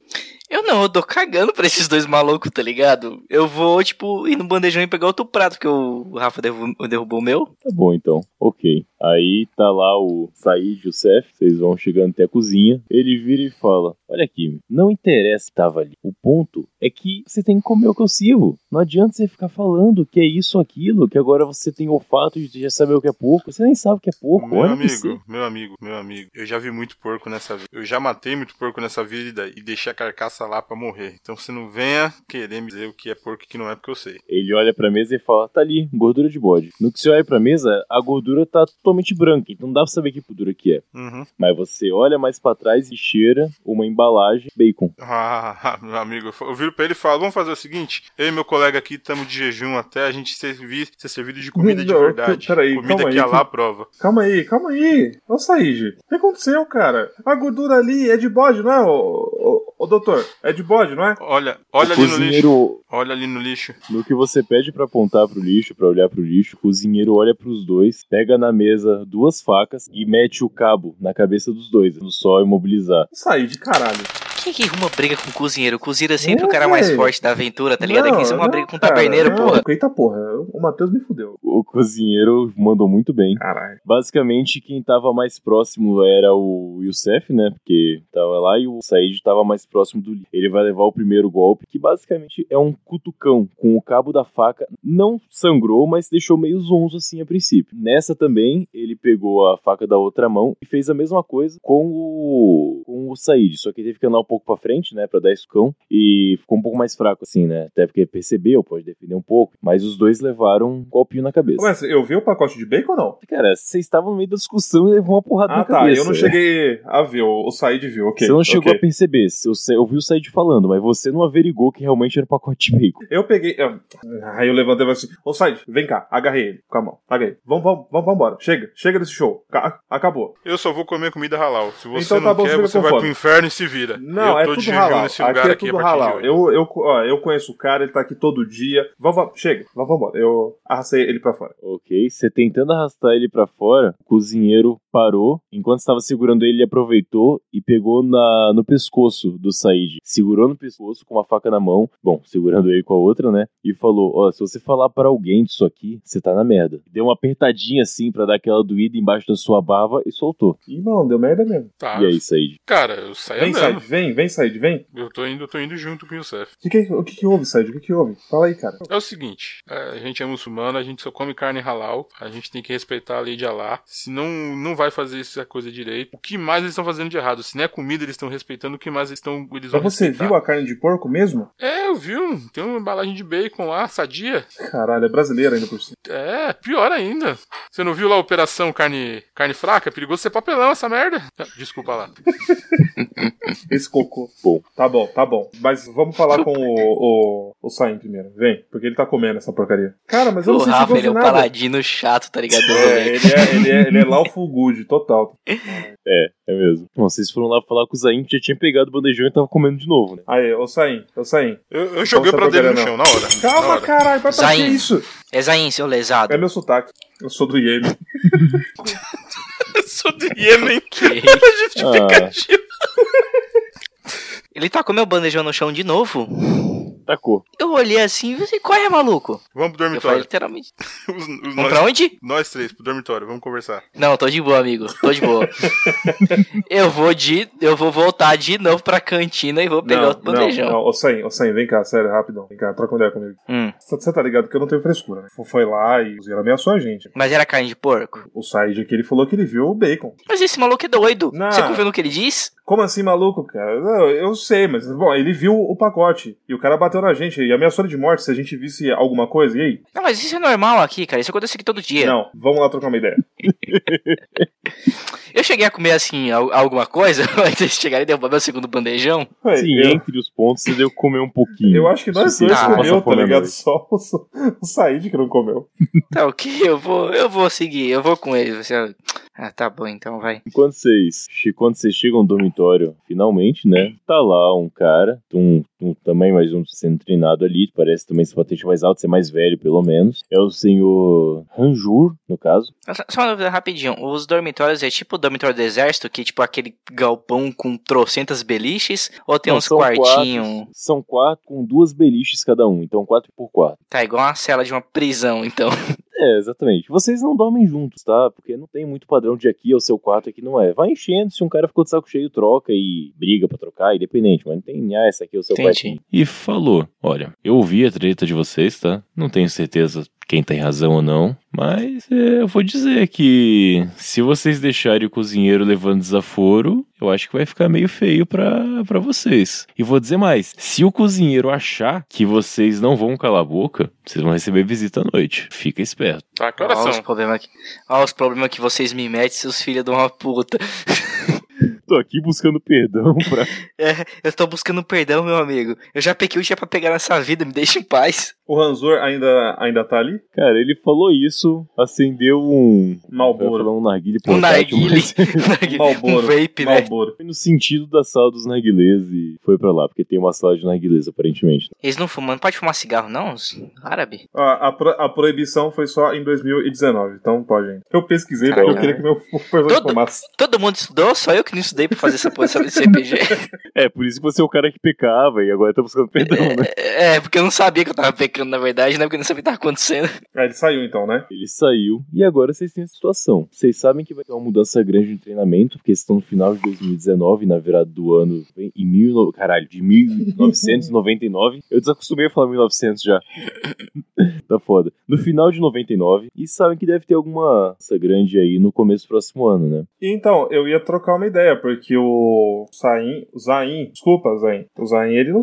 Eu não, eu tô cagando pra esses dois malucos, tá ligado? Eu vou, tipo, ir no bandejão e pegar outro prato, porque o Rafa derrubou, derrubou o meu. Tá bom, então. Ok. Aí tá lá o Said e o Seth, vocês vão chegando até a cozinha. Ele vira e fala: Olha aqui, não interessa que tava ali. O ponto é que você tem que comer o que eu sirvo. Não adianta você ficar falando que é isso ou aquilo, que agora você tem olfato de já saber o que é porco. Você nem sabe o que é porco. Meu Olha amigo, você. meu amigo, meu amigo. Eu já vi muito porco nessa vida. Eu já matei muito porco nessa vida e deixei a carcaça lá pra morrer. Então você não venha querer me dizer o que é porco e o que não é, porque eu sei. Ele olha pra mesa e fala: Tá ali, gordura de bode. No que você olha pra mesa, a gordura tá totalmente branca, então não dá pra saber que gordura que é. Uhum. Mas você olha mais pra trás e cheira uma embalagem bacon. Ah, meu amigo, eu viro pra ele e falo: vamos fazer o seguinte: eu e meu colega aqui estamos de jejum até a gente servir, ser servido de comida de Não, verdade. peraí, comida calma que aí, a lá que- prova. Calma aí, calma aí. Ô, Said, o que aconteceu, cara? A gordura ali é de bode, não é, ô, ô, doutor? É de bode, não é? Olha, olha o ali no lixo. cozinheiro, Olha ali no lixo. no que você pede pra apontar pro lixo, pra olhar pro lixo, o cozinheiro olha pros dois, pega na mesa duas facas e mete o cabo na cabeça dos dois, no só imobilizar. Said, caralho. Quem que arruma briga com o cozinheiro? O cozinheiro é sempre É, o cara mais velho. forte da aventura, tá ligado? Não, Aqui isso é uma briga com o taberneiro, não. porra. Eita porra, o Matheus me fudeu. O cozinheiro mandou muito bem. Caralho. Basicamente, quem tava mais próximo era o Youssef, né? Porque tava lá e o Said tava mais próximo do Lee. Ele vai levar o primeiro golpe, que basicamente é um cutucão com o cabo da faca. Não sangrou, mas deixou meio zonzo assim a princípio. Nessa também, ele pegou a faca da outra mão e fez a mesma coisa com o, com o Said. Só que ele teve que andar um pouco pra frente, né? Pra dar escão. E ficou um pouco mais fraco, assim, né? Até porque percebeu, pode defender um pouco. Mas os dois levaram um golpinho na cabeça. Mas eu vi o pacote de bacon ou não? Cara, vocês estavam no meio da discussão e levou uma porrada Ah, na tá. cabeça. Eu não cheguei a ver. O, o Said viu, ok. Você não chegou ok. a perceber. Eu, eu vi o Said falando, mas você não averigou que realmente era pacote de bacon. Eu peguei. eu- Aí eu levantei e falei assim: Ô Said, vem cá, agarrei ele com a mão. Agarrei. Vamos, vamos, vamos, vamos embora. Chega, chega desse show. Ca- Acabou. Eu só vou comer comida halal. Se você Então tá não bom, quer, você vai fome. pro inferno e se vira. Não, Não, Eu é tô tudo halal. nesse aqui lugar é aqui a tudo halal. hoje. Eu, eu, ó, eu conheço o cara, ele tá aqui todo dia. Vamos, vamos, chega, vamos embora. Eu arrastei ele pra fora. Ok, você tentando arrastar ele pra fora, o cozinheiro parou. Enquanto estava segurando ele, ele aproveitou e pegou na, no pescoço do Said. Segurou no pescoço com uma faca na mão. Bom, segurando ele com a outra, né? E falou: Ó, se você falar pra alguém disso aqui, você tá na merda. Deu uma apertadinha assim pra dar aquela doída embaixo da sua barba e soltou. Ih, não, deu merda mesmo. Tá. E aí, Said? Cara, eu saí Vem, andando. Said, vem, vem, Said, vem. Eu tô indo, eu tô indo junto com o Youssef. O que, que, o que, que houve, Said? O que, que houve? Fala aí, cara. É o seguinte, é, a gente é muçulmano, a gente só come carne halal, a gente tem que respeitar a lei de Allah. Se não, não vai fazer essa coisa direito, o que mais eles estão fazendo de errado? Se não é comida eles estão respeitando, o que mais eles estão eles Mas você respeitar? viu a carne de porco mesmo? É, eu vi, tem uma embalagem de bacon lá, sadia. Caralho, é brasileiro ainda por cima. É, pior ainda. Você não viu lá a operação carne, carne fraca? É perigoso ser papelão essa merda. Ah, Desculpa lá. Esse cocô. Bom. Tá bom, tá bom. Mas vamos falar com o, o, o Saim primeiro. Vem, porque ele tá comendo essa porcaria. Cara, mas eu O não senti Rafa, gosto ele é um nada. paladino chato, tá ligado? Do É, ele é, ele é, ele é lawful good, total. É, é mesmo. Bom, vocês foram lá falar com o Zain que já tinha pegado o bandejão e tava comendo de novo, né? Aí, ô Saim, ô Saim. Eu, eu joguei pra dele no chão, na hora. na Calma, hora. caralho, vai pra que isso? É Zain, seu lesado. É meu sotaque. Eu sou do Iêmen. Eu sou do Iêmen. Que- Justificativo. Ele tacou meu bandejão no chão de novo. Tacou. Eu olhei assim e falei, qual é, maluco? Vamos pro Eu falei dormitório. literalmente. Os- os Vamos nós, pra onde? nós três, pro dormitório, vamos conversar. Não, tô de boa, amigo. Tô de boa. eu vou de. Eu vou voltar de novo pra cantina e vou pegar não, outro bandejão. Não, não, ô Saim, vem cá, sério, rapidão. Vem cá, troca uma ideia comigo. Hum. Você tá ligado que eu não tenho frescura, né? Foi lá e ele ameaçou a gente. Mas era carne de porco? O Said aqui, ele falou que ele viu o bacon. Mas esse maluco é doido. Não. Você confia no que ele diz? Como assim, maluco, cara? Não, eu sei, mas, bom, ele viu o pacote. E o cara bateu na gente e ameaçou de morte se a gente visse alguma coisa. E aí? Não, mas isso é normal aqui, cara. Isso acontece aqui todo dia. Não, vamos lá trocar uma ideia. Eu cheguei a comer assim al- alguma coisa antes de chegar e derrubar meu segundo bandejão. Ué, Sim, eu, entre os pontos você deu comer um pouquinho. eu acho que nós dois comeu, tá ligado? Só o, o Said que não comeu. Tá ok, eu vou, eu vou seguir, eu vou com ele. Você... Ah, tá bom, então vai. Enquanto vocês, quando vocês chegam no dormitório, finalmente, né? Tá lá um cara, um, um também mais um sendo treinado ali, parece também ser patente mais alto, ser mais velho pelo menos. É o senhor Ranjur, no caso. Só- Só uma dúvida rapidinho. Os dormitórios é tipo o dormitório do exército, que é tipo aquele galpão com trocentas beliches? Ou tem Não, uns quartinhos? são quatro com duas beliches cada um, então quatro por quatro. Tá igual uma cela de uma prisão, então. É, exatamente. Vocês não dormem juntos, tá? Porque não tem muito padrão de aqui é o seu quarto aqui não é. Vai enchendo, se um cara ficou de saco cheio, troca e briga pra trocar, independente, mas não tem, ah, essa aqui é o seu quartinho. E falou, olha, eu ouvi a treta de vocês, tá? Não tenho certeza quem tem razão ou não, mas é, eu vou dizer que se vocês deixarem o cozinheiro levando desaforo, eu acho que vai ficar meio feio pra, pra vocês. E vou dizer mais, se o cozinheiro achar que vocês não vão calar a boca, vocês vão receber visita à noite. Fica esperto. Tá, que Olha os problemas que, olha os problemas que vocês me metem, seus filhos de uma puta. Tô aqui buscando perdão pra. É, eu tô buscando perdão, meu amigo. Eu já peguei o dia pra pegar nessa vida, me deixa em paz. O Ranzor ainda, ainda tá ali? Cara, ele falou isso, acendeu um. Malboro. um narguile Um portátil, narguile. mas Malboro. um vape, né? Malboro. Foi no sentido da sala dos narguilês e foi pra lá, porque tem uma sala de narguilês, aparentemente. Eles não fumam, não pode fumar cigarro, não? Os Árabe? A, a, pro- a proibição foi só em 2019, então pode. Eu pesquisei porque eu queria que meu personagem Todo- fumasse. Todo mundo estudou, só eu que não estudei pra fazer essa posição de CPG. É, por isso que você é o cara que pecava e agora tá buscando perdão, né? É, porque eu não sabia que eu tava pecando, na verdade, né? Porque eu não sabia o que tava acontecendo. Ah, ele saiu então, né? Ele saiu e agora vocês têm a situação. Vocês sabem que vai ter uma mudança grande no treinamento, porque estão no final de 2019, na virada do ano, em mil, e caralho, de 1999. Eu desacostumei a falar 1900 já. tá foda. No final de 99, e sabem que deve ter alguma mudança grande aí no começo do próximo ano, né? Então, eu ia trocar uma ideia, porque o Zain, o Zain, desculpa, Zain, o Zain, ele não,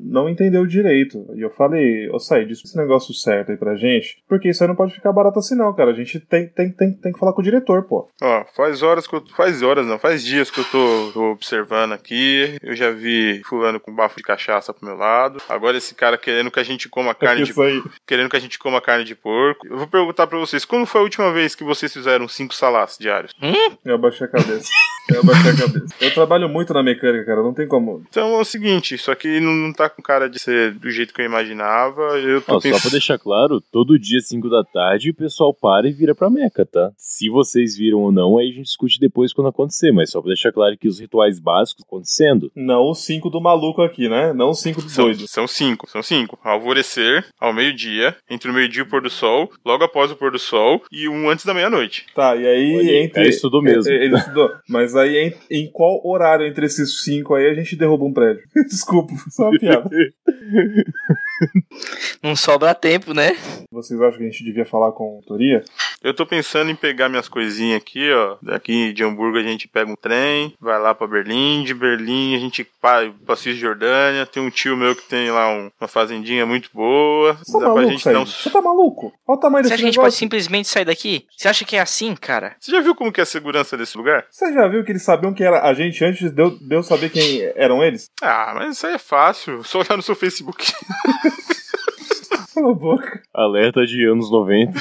não, entendeu direito. E eu falei, ô Said, diz esse negócio certo aí pra gente, porque isso aí não pode ficar barato assim não, cara. A gente tem, tem, tem, tem que falar com o diretor, pô. Ó, faz horas que eu. Faz horas, não, faz dias que eu tô, tô observando aqui. Eu já vi fulano com bafo de cachaça pro meu lado. Agora esse cara querendo que a gente coma carne de Isso aí. querendo que a gente coma carne de porco. Eu vou perguntar pra vocês, quando foi a última vez que vocês fizeram cinco salás diários? Eu abaixei a cabeça. Eu baixei a cabeça. Eu trabalho muito na mecânica, cara, não tem como. Então é o seguinte, isso aqui não, não tá com cara de ser do jeito que eu imaginava. Eu tô Ó, só pra deixar claro, todo dia 5 da tarde o pessoal para e vira pra Meca, tá? Se vocês viram ou não, aí a gente discute depois quando acontecer, mas só pra deixar claro que os rituais básicos acontecendo. Não os cinco do maluco aqui, né? Não os cinco do São, doido. são cinco, são cinco. Ao alvorecer, ao meio-dia, entre o meio-dia e o pôr do sol, logo após o pôr do sol e um antes da meia-noite. Tá, e aí Olha, entre. cara estudou mesmo. É, Ele estudou. Mas aí em, em qual horário entre esses cinco aí a gente derruba um prédio? Desculpa, só uma piada. Não sobra tempo, né? Vocês acham que a gente devia falar com autoria? Eu tô pensando em pegar minhas coisinhas aqui, ó. Daqui de Hamburgo a gente pega um trem, vai lá pra Berlim. De Berlim a gente vai pra Cisjordânia. Tem um tio meu que tem lá um- uma fazendinha muito boa. Você tá Dá pra maluco, gente Said? dar um... Você tá maluco? Olha o tamanho Você desse acha que a gente pode simplesmente sair daqui? Você acha que é assim, cara? Você já viu como que é a segurança desse lugar? Você já viu que eles sabiam que era a gente antes de eu, de eu saber quem eram eles? Ah, mas isso aí é fácil. Só olhar no seu Facebook. Cala a boca. Alerta de anos 90.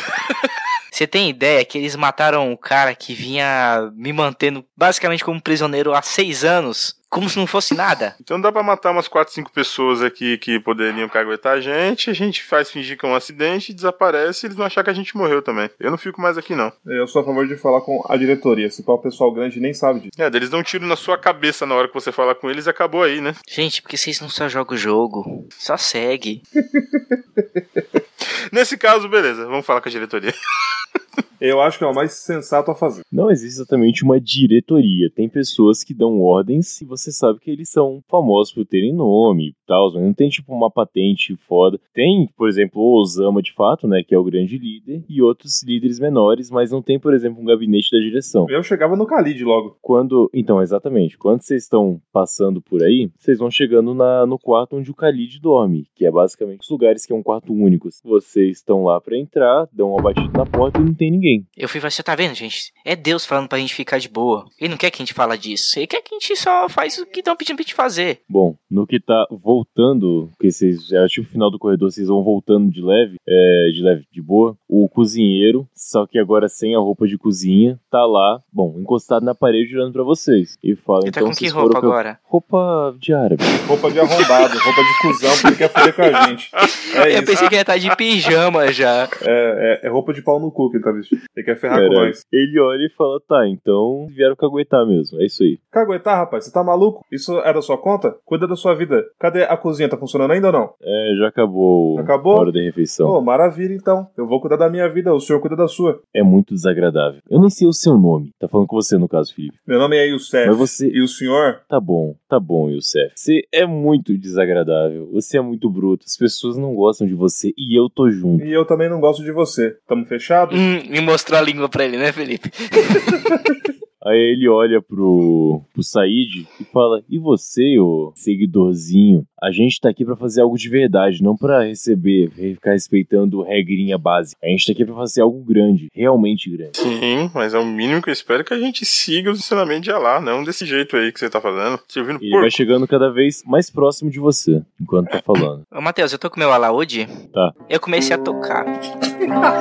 Você tem ideia que eles mataram o cara que vinha me mantendo basicamente como prisioneiro há seis anos? Como se não fosse nada? Então dá pra matar umas 4, 5 pessoas aqui que poderiam caguetar a gente. A gente faz fingir que é um acidente, desaparece e eles vão achar que a gente morreu também. Eu não fico mais aqui, não. Eu sou a favor de falar com a diretoria. Se o pessoal grande nem sabe disso. É, eles dão um tiro na sua cabeça na hora que você fala com eles e acabou aí, né? Gente, porque vocês não só jogam o jogo, só segue. Nesse caso, beleza, vamos falar com a diretoria. Eu acho que é o mais sensato a fazer. Não existe exatamente uma diretoria. Tem pessoas que dão ordens e você sabe que eles são famosos por terem nome e tal, mas não tem tipo uma patente foda. Tem, por exemplo, o Osama de fato, né, que é o grande líder, e outros líderes menores, mas não tem, por exemplo, um gabinete da direção. Eu chegava no Khalid logo. Quando, então, exatamente, quando vocês estão passando por aí, vocês vão chegando na, no quarto onde o Khalid dorme, que é basicamente os lugares que é um quarto único. Vocês estão lá pra entrar, dão uma batida na porta e não tem ninguém. Eu fui você tá vendo, gente? É Deus falando pra gente ficar de boa. Ele não quer que a gente fala disso. Ele quer que a gente só faz o que estão pedindo pra gente fazer. Bom, no que tá voltando, que vocês já tipo o final do corredor, vocês vão voltando de leve, é, de leve, de boa. O cozinheiro, só que agora sem a roupa de cozinha, tá lá, bom, encostado na parede olhando pra vocês. E fala, Ele tá então com que roupa que eu- agora? Roupa de árabe. Roupa de arrombado, roupa de cuzão, porque ele quer foder com a gente. É Eu isso. pensei que ia estar de pijama já. É, é, é roupa de pau no cu que ele tá vestindo. Ele quer ferrar com nós. ele olha e fala, tá, então vieram caguetar mesmo, é isso aí. Caguetar, rapaz, você tá maluco? Isso é da sua conta? Cuida da sua vida. Cadê a cozinha? Tá funcionando ainda ou não? É, já acabou, Acabou? a hora da refeição. Pô, maravilha então. Eu vou cuidar da minha vida, o senhor cuida da sua. É muito desagradável. Eu nem sei o seu nome. Tá falando com você, no caso, Felipe. Meu nome é Youssef. Mas você- E o senhor? Tá bom, tá bom, Youssef. Você é muito desagradável. Você é muito bruto. As pessoas não gostam de você e eu tô junto. E eu também não gosto de você. Tamo fechado? Hum, mostrou a língua pra ele, né, Felipe? Aí ele olha pro, pro Said e fala: E você, ô seguidorzinho? A gente tá aqui pra fazer algo de verdade, não pra receber, ficar respeitando regrinha básica. A gente tá aqui pra fazer algo grande, realmente grande. Sim, mas é o mínimo que eu espero que a gente siga os ensinamentos de Alá, não desse jeito aí que você tá fazendo. Você ouvindo E ele porco? vai chegando cada vez mais próximo de você, enquanto tá falando. Ô, Matheus, eu tô com meu alaúde. Tá. Eu comecei a tocar.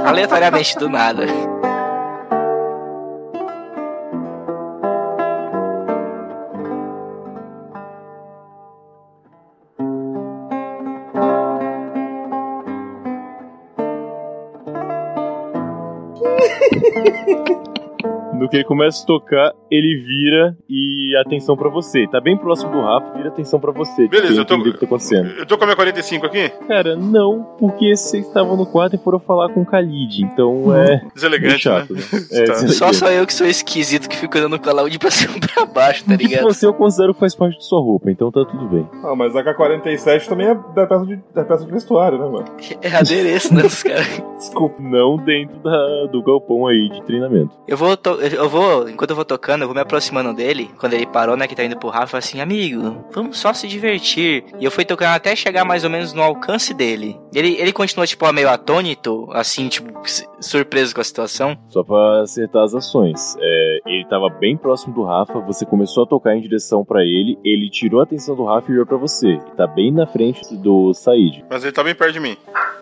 Aleatoriamente, do nada. No que ele começa a tocar, ele vira e atenção pra você. Tá bem próximo do Rafa, vira atenção pra você. Beleza, eu tô- que entender o que tá acontecendo. Eu tô com a minha 45 aqui? Cara, não, porque vocês estavam no quarto e foram falar com o Khalid, então é. Deselegante, é chato, né? né? É, Tá. Só sou eu que sou esquisito que fico olhando com o alaúde pra cima e pra baixo, tá ligado? Você eu considero que faz parte de sua roupa, então tá tudo bem. Ah, mas a K-47 também é da peça de, da peça de vestuário, né, mano? É adereço, né, dos caras. Desculpa. Não dentro da, do galpão aí de treinamento. Eu vou, to- eu vou, enquanto eu vou tocando, eu vou me aproximando dele. Quando ele parou, né, que tá indo pro Rafa, eu falei assim, amigo, vamos só se divertir. E eu fui tocando até chegar mais ou menos no alcance dele. Ele, ele continua, tipo, meio atônito, assim, tipo, surpreso com a situação. Só pra acertar as ações. É, ele tava bem próximo do Rafa, você começou a tocar em direção pra ele, ele tirou a atenção do Rafa e olhou pra você. Ele tá bem na frente do Said. Mas ele tá bem perto de mim.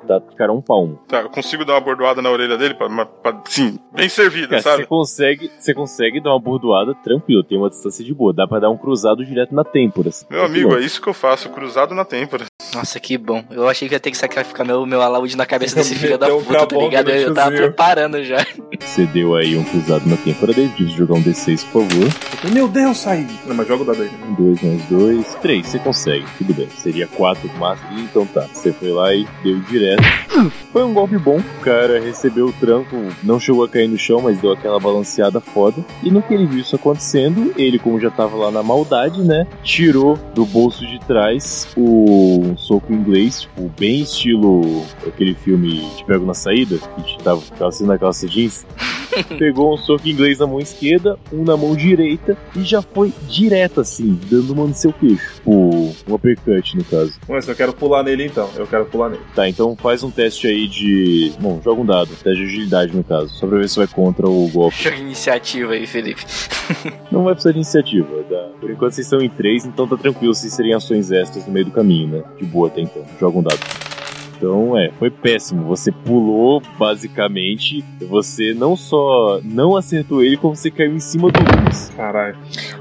Tá, cara, um palmo. Tá, eu consigo dar uma bordoada na orelha dele pra, pra- sim, bem servida, Cara, você sabe? consegue consegue, você consegue dar uma bordoada tranquilo, tem uma distância de boa. Dá pra dar um cruzado direto na têmpora. Meu amigo, é isso que eu faço, cruzado na têmpora. Nossa, que bom. Eu achei que ia ter que sacrificar meu, meu alaúde na cabeça desse filho da puta, tá ligado? Eu tava preparando já. Você deu aí um cruzado na têmpora dele, preciso jogar um D6, por favor. Meu Deus, Said. Não, mas joga o dado aí. Um, dois mais dois, três, você consegue, tudo bem. Seria quatro máximo, então tá. Você foi lá e deu direto. Foi um golpe bom, o cara recebeu o tranco, não chegou a cair no chão, mas deu aquela balanceada foda. E no que ele viu isso acontecendo, ele, como já tava lá na maldade, né, tirou do bolso de trás o soco inglês, tipo, bem estilo aquele filme Te Pego na Saída, que tava, tava sendo na calça jeans. Pegou um soco inglês na mão esquerda, um na mão direita e já foi direto assim, dando uma no seu queixo. Tipo, um uppercut no caso. Mas eu quero pular nele então. Eu quero pular nele. Tá, então faz um teste aí de. Bom, joga um dado, teste de agilidade no caso, só pra ver se vai contra o golpe. Joga iniciativa aí, Felipe. Não vai precisar de iniciativa, tá? Por enquanto vocês estão em três, então tá tranquilo se serem ações extras no meio do caminho, né? De boa até então. Joga um dado. Então, é, foi péssimo. Você pulou, basicamente. Você não só não acertou ele, como você caiu em cima do Luz. Caralho.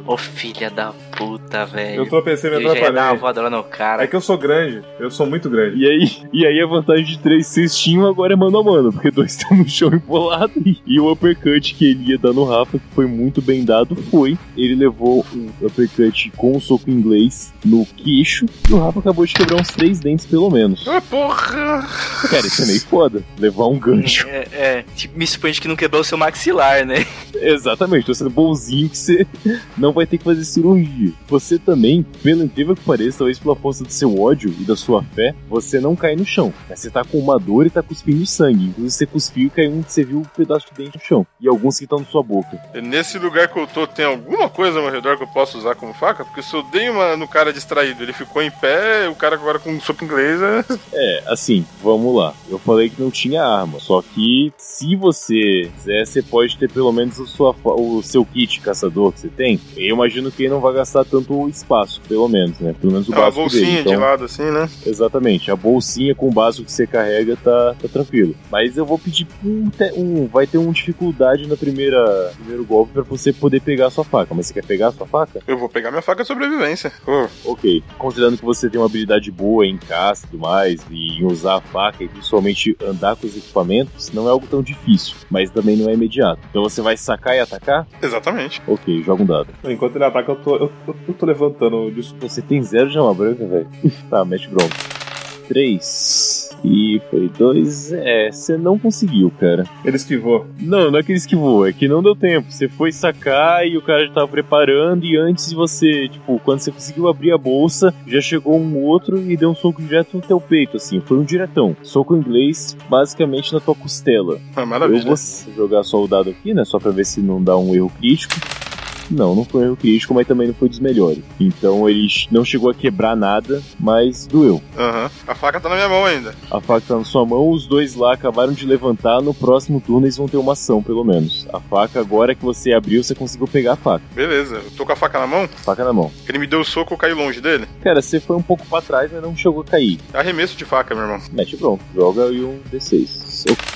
Ô filha da puta, velho. Eu tropecei me voadora no cara. É que eu sou grande. Eu sou muito grande. E aí, e aí a vantagem de três vocês tinham agora é mano a mano, porque dois estão no chão empolado. E, e o uppercut que ele ia dar no Rafa, que foi muito bem dado, foi. Ele levou um uppercut com um soco inglês no queixo, e o Rafa acabou de quebrar uns três dentes pelo menos. Ah, porra! Cara, isso é meio foda. Levar um gancho. É, é, tipo, me surpreende que não quebrou o seu maxilar, né? Exatamente, tô sendo bonzinho que você não vai ter que fazer cirurgia. Você também, pelo incrível que pareça, talvez pela força do seu ódio e da sua fé, você não cai no chão. Mas você tá com uma dor e tá cuspindo sangue. Inclusive você cuspiu e caiu um, você viu um pedaço de dente no chão. E alguns que estão na sua boca. Nesse lugar que eu tô, tem alguma coisa ao meu redor que eu posso usar como faca? Porque se eu dei uma no cara distraído, ele ficou em pé, o cara agora com um soco inglês é... É, assim, vamos lá. Eu falei que não tinha arma. Só que se você quiser, você pode ter pelo menos a sua, o seu kit caçador que você tem. Eu imagino que ele não vai gastar tanto espaço, pelo menos, né? Pelo menos o É básico bolsinha dele. de Então, lado assim, né? Exatamente, a bolsinha com o básico que você carrega tá, tá tranquilo. Mas eu vou pedir um, um- Vai ter uma dificuldade no primeira, primeiro golpe pra você poder pegar a sua faca. Mas você quer pegar a sua faca? Eu vou pegar minha faca de sobrevivência. Pô, Ok. Considerando que você tem uma habilidade boa em caça e tudo mais, e em usar a faca e principalmente andar com os equipamentos, não é algo tão difícil. Mas também não é imediato. Então você vai sacar e atacar? exatamente. Ok, joga um dado. Enquanto ele ataca, eu tô, eu, eu- eu tô levantando o disco. Você tem zero de alma branca, velho. tá, mete bronca. Três. E foi dois. É, você não conseguiu, cara. Ele esquivou. Não, não é que ele esquivou, é que não deu tempo. Você foi sacar e o cara já tava preparando, e antes de você, tipo, quando você conseguiu abrir a bolsa, já chegou um outro e deu um soco direto no teu peito, assim. Foi um diretão. Soco inglês, basicamente na tua costela. Ah, Eu maravilha. vou jogar só o dado aqui, né? Só pra ver se não dá um erro crítico. Não, não foi um erro crítico, mas também não foi dos melhores. Então ele não chegou a quebrar nada, mas doeu. Aham. A faca tá na minha mão ainda. A faca tá na sua mão, os dois lá acabaram de levantar. No próximo turno eles vão ter uma ação, pelo menos. A faca, agora que você abriu, você conseguiu pegar a faca. Beleza, eu tô com a faca na mão. Faca na mão. Ele me deu o soco, eu caí longe dele. Cara, você foi um pouco pra trás, mas não chegou a cair. Arremesso de faca, meu irmão. Mete pronto. Joga aí um D6.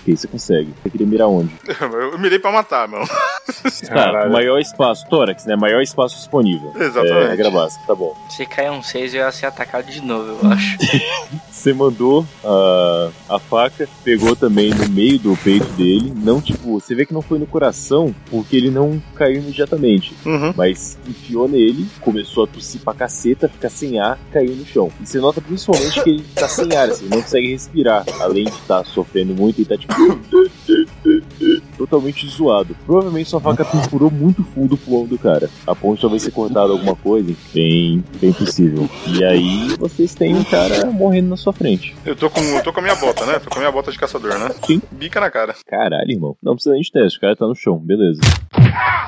Ok, você consegue. Você queria mirar onde? Eu mirei pra matar, meu. Tá, Caralho. maior espaço. Tórax, né? Maior espaço disponível. Exatamente. É, regra básica, tá bom. Se cair um 6, eu ia ser atacado de novo, eu acho. Você mandou a, a faca, pegou também no meio do peito dele. Não, tipo, você vê que não foi no coração, porque ele não caiu imediatamente. Uhum. Mas enfiou nele, começou a tossir pra caceta, ficar sem ar, caiu no chão. E você nota principalmente que ele tá sem ar, assim, não consegue respirar. Além de estar sofrendo muito, ele tá tipo. Totalmente zoado. Provavelmente sua faca perfurou muito fundo pro ombro do cara. A ponto de talvez ser cortado alguma coisa. Bem, bem possível. E aí vocês têm um cara morrendo na sua frente. Eu tô com, eu tô com a minha bota, né? Tô com a minha bota de caçador, né? Sim. Bica na cara. Caralho, irmão. Não precisa nem de teste, o cara tá no chão, beleza.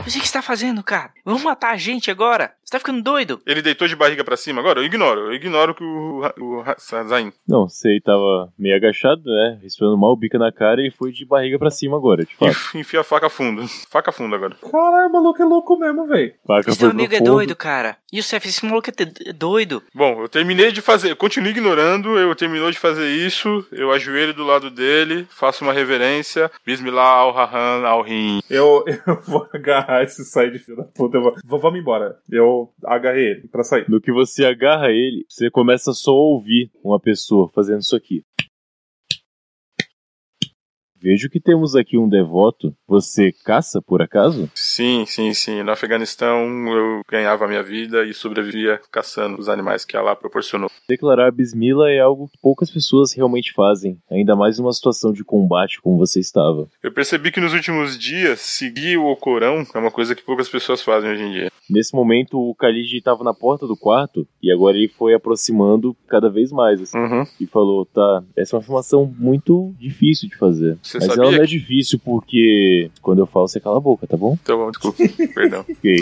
Mas o que você tá fazendo, cara? Vamos matar a gente agora? Você tá ficando doido? Ele deitou de barriga pra cima agora? Eu ignoro. Eu ignoro que o, o, o Zain. Não, você tava meio agachado, né? Respirando mal, bica na cara e foi de barriga pra cima agora, de fato. Enf- Enfia a faca fundo. Faca fundo agora. Caralho, o maluco é louco mesmo, velho. Faca Esse amigo é doido, cara. Youssef, esse maluco é é doido. Bom, eu terminei de fazer. Eu continuo ignorando. Eu terminou de fazer isso. Eu ajoelho do lado dele. Faço uma reverência. Bismillah al-Rahan al-Rim. Eu, eu vou agarrar esse side filho da puta. Eu vou, vamos embora. Eu agarrei ele pra sair. No que você agarra ele, você começa só a ouvir uma pessoa fazendo isso aqui. Vejo que temos aqui um devoto. Você caça, por acaso? Sim, sim, sim. No Afeganistão eu ganhava a minha vida e sobrevivia caçando os animais que Allah proporcionou. Declarar Bismillah é algo que poucas pessoas realmente fazem, ainda mais numa situação de combate como você estava. Eu percebi que nos últimos dias seguir o Corão é uma coisa que poucas pessoas fazem hoje em dia. Nesse momento, o Khalid estava na porta do quarto e agora ele foi aproximando cada vez mais assim, Uhum. e falou: Tá, essa é uma afirmação muito difícil de fazer. Você Mas sabia ela não é difícil porque quando eu falo, você cala a boca, tá bom? Então, desculpa, perdão. Ok.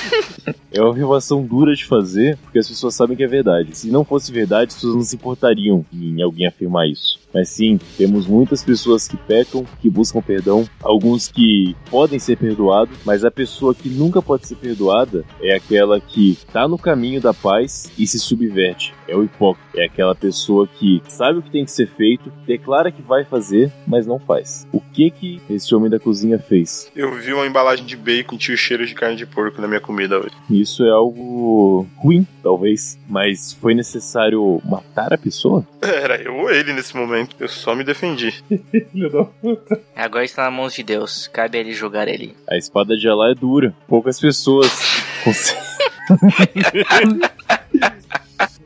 É uma afirmação dura de fazer, porque as pessoas sabem que é verdade. Se não fosse verdade, as pessoas não se importariam em alguém afirmar isso. Mas sim, temos muitas pessoas que pecam, que buscam perdão, alguns que podem ser perdoados, mas a pessoa que nunca pode ser perdoada é aquela que tá no caminho da paz e se subverte. É o hipócrita. É aquela pessoa que sabe o que tem que ser feito, declara que vai fazer, mas não faz. O que que esse homem da cozinha fez? Eu vi uma embalagem de bacon e tinha o cheiro de carne de porco na minha comida hoje. Isso é algo ruim, talvez, mas foi necessário matar a pessoa? Era eu ou ele nesse momento. Eu só me defendi. Filho da puta. Agora está nas mãos de Deus. Cabe a ele julgar ele. A espada de Alá é dura. Poucas pessoas conseguem.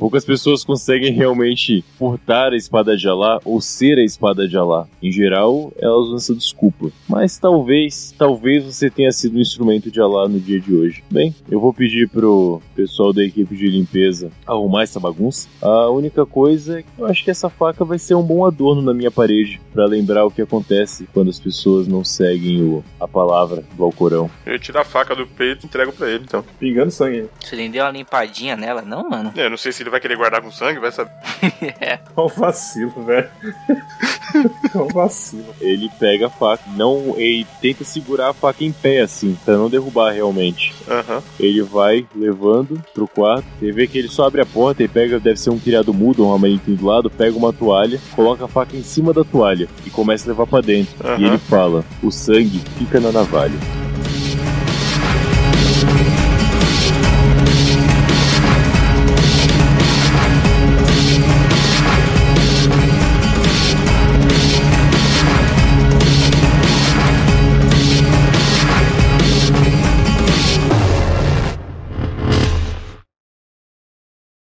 Poucas pessoas conseguem realmente portar a espada de Alá ou ser a espada de Alá. Em geral, elas usam essa desculpa. Mas talvez, talvez você tenha sido um instrumento de Alá no dia de hoje. Bem, eu vou pedir pro pessoal da equipe de limpeza arrumar essa bagunça. A única coisa é que eu acho que essa faca vai ser um bom adorno na minha parede para lembrar o que acontece quando as pessoas não seguem o, a palavra do Alcorão. Eu tiro a faca do peito e entrego pra ele, então. Pingando sangue. Você nem deu uma limpadinha nela, não, mano? É, eu não sei se ele vai querer guardar com sangue, vai saber. é. Olha o vacilo, velho. Olha o vacilo. Ele pega a faca, não, ele tenta segurar a faca em pé assim, pra não derrubar realmente. Aham. Ele vai levando pro quarto. Você vê que ele só abre a porta e pega, deve ser um criado mudo, um amarentinho do lado, pega uma toalha, coloca a faca em cima da toalha e começa a levar pra dentro. E Aham. ele fala: "O sangue fica na navalha".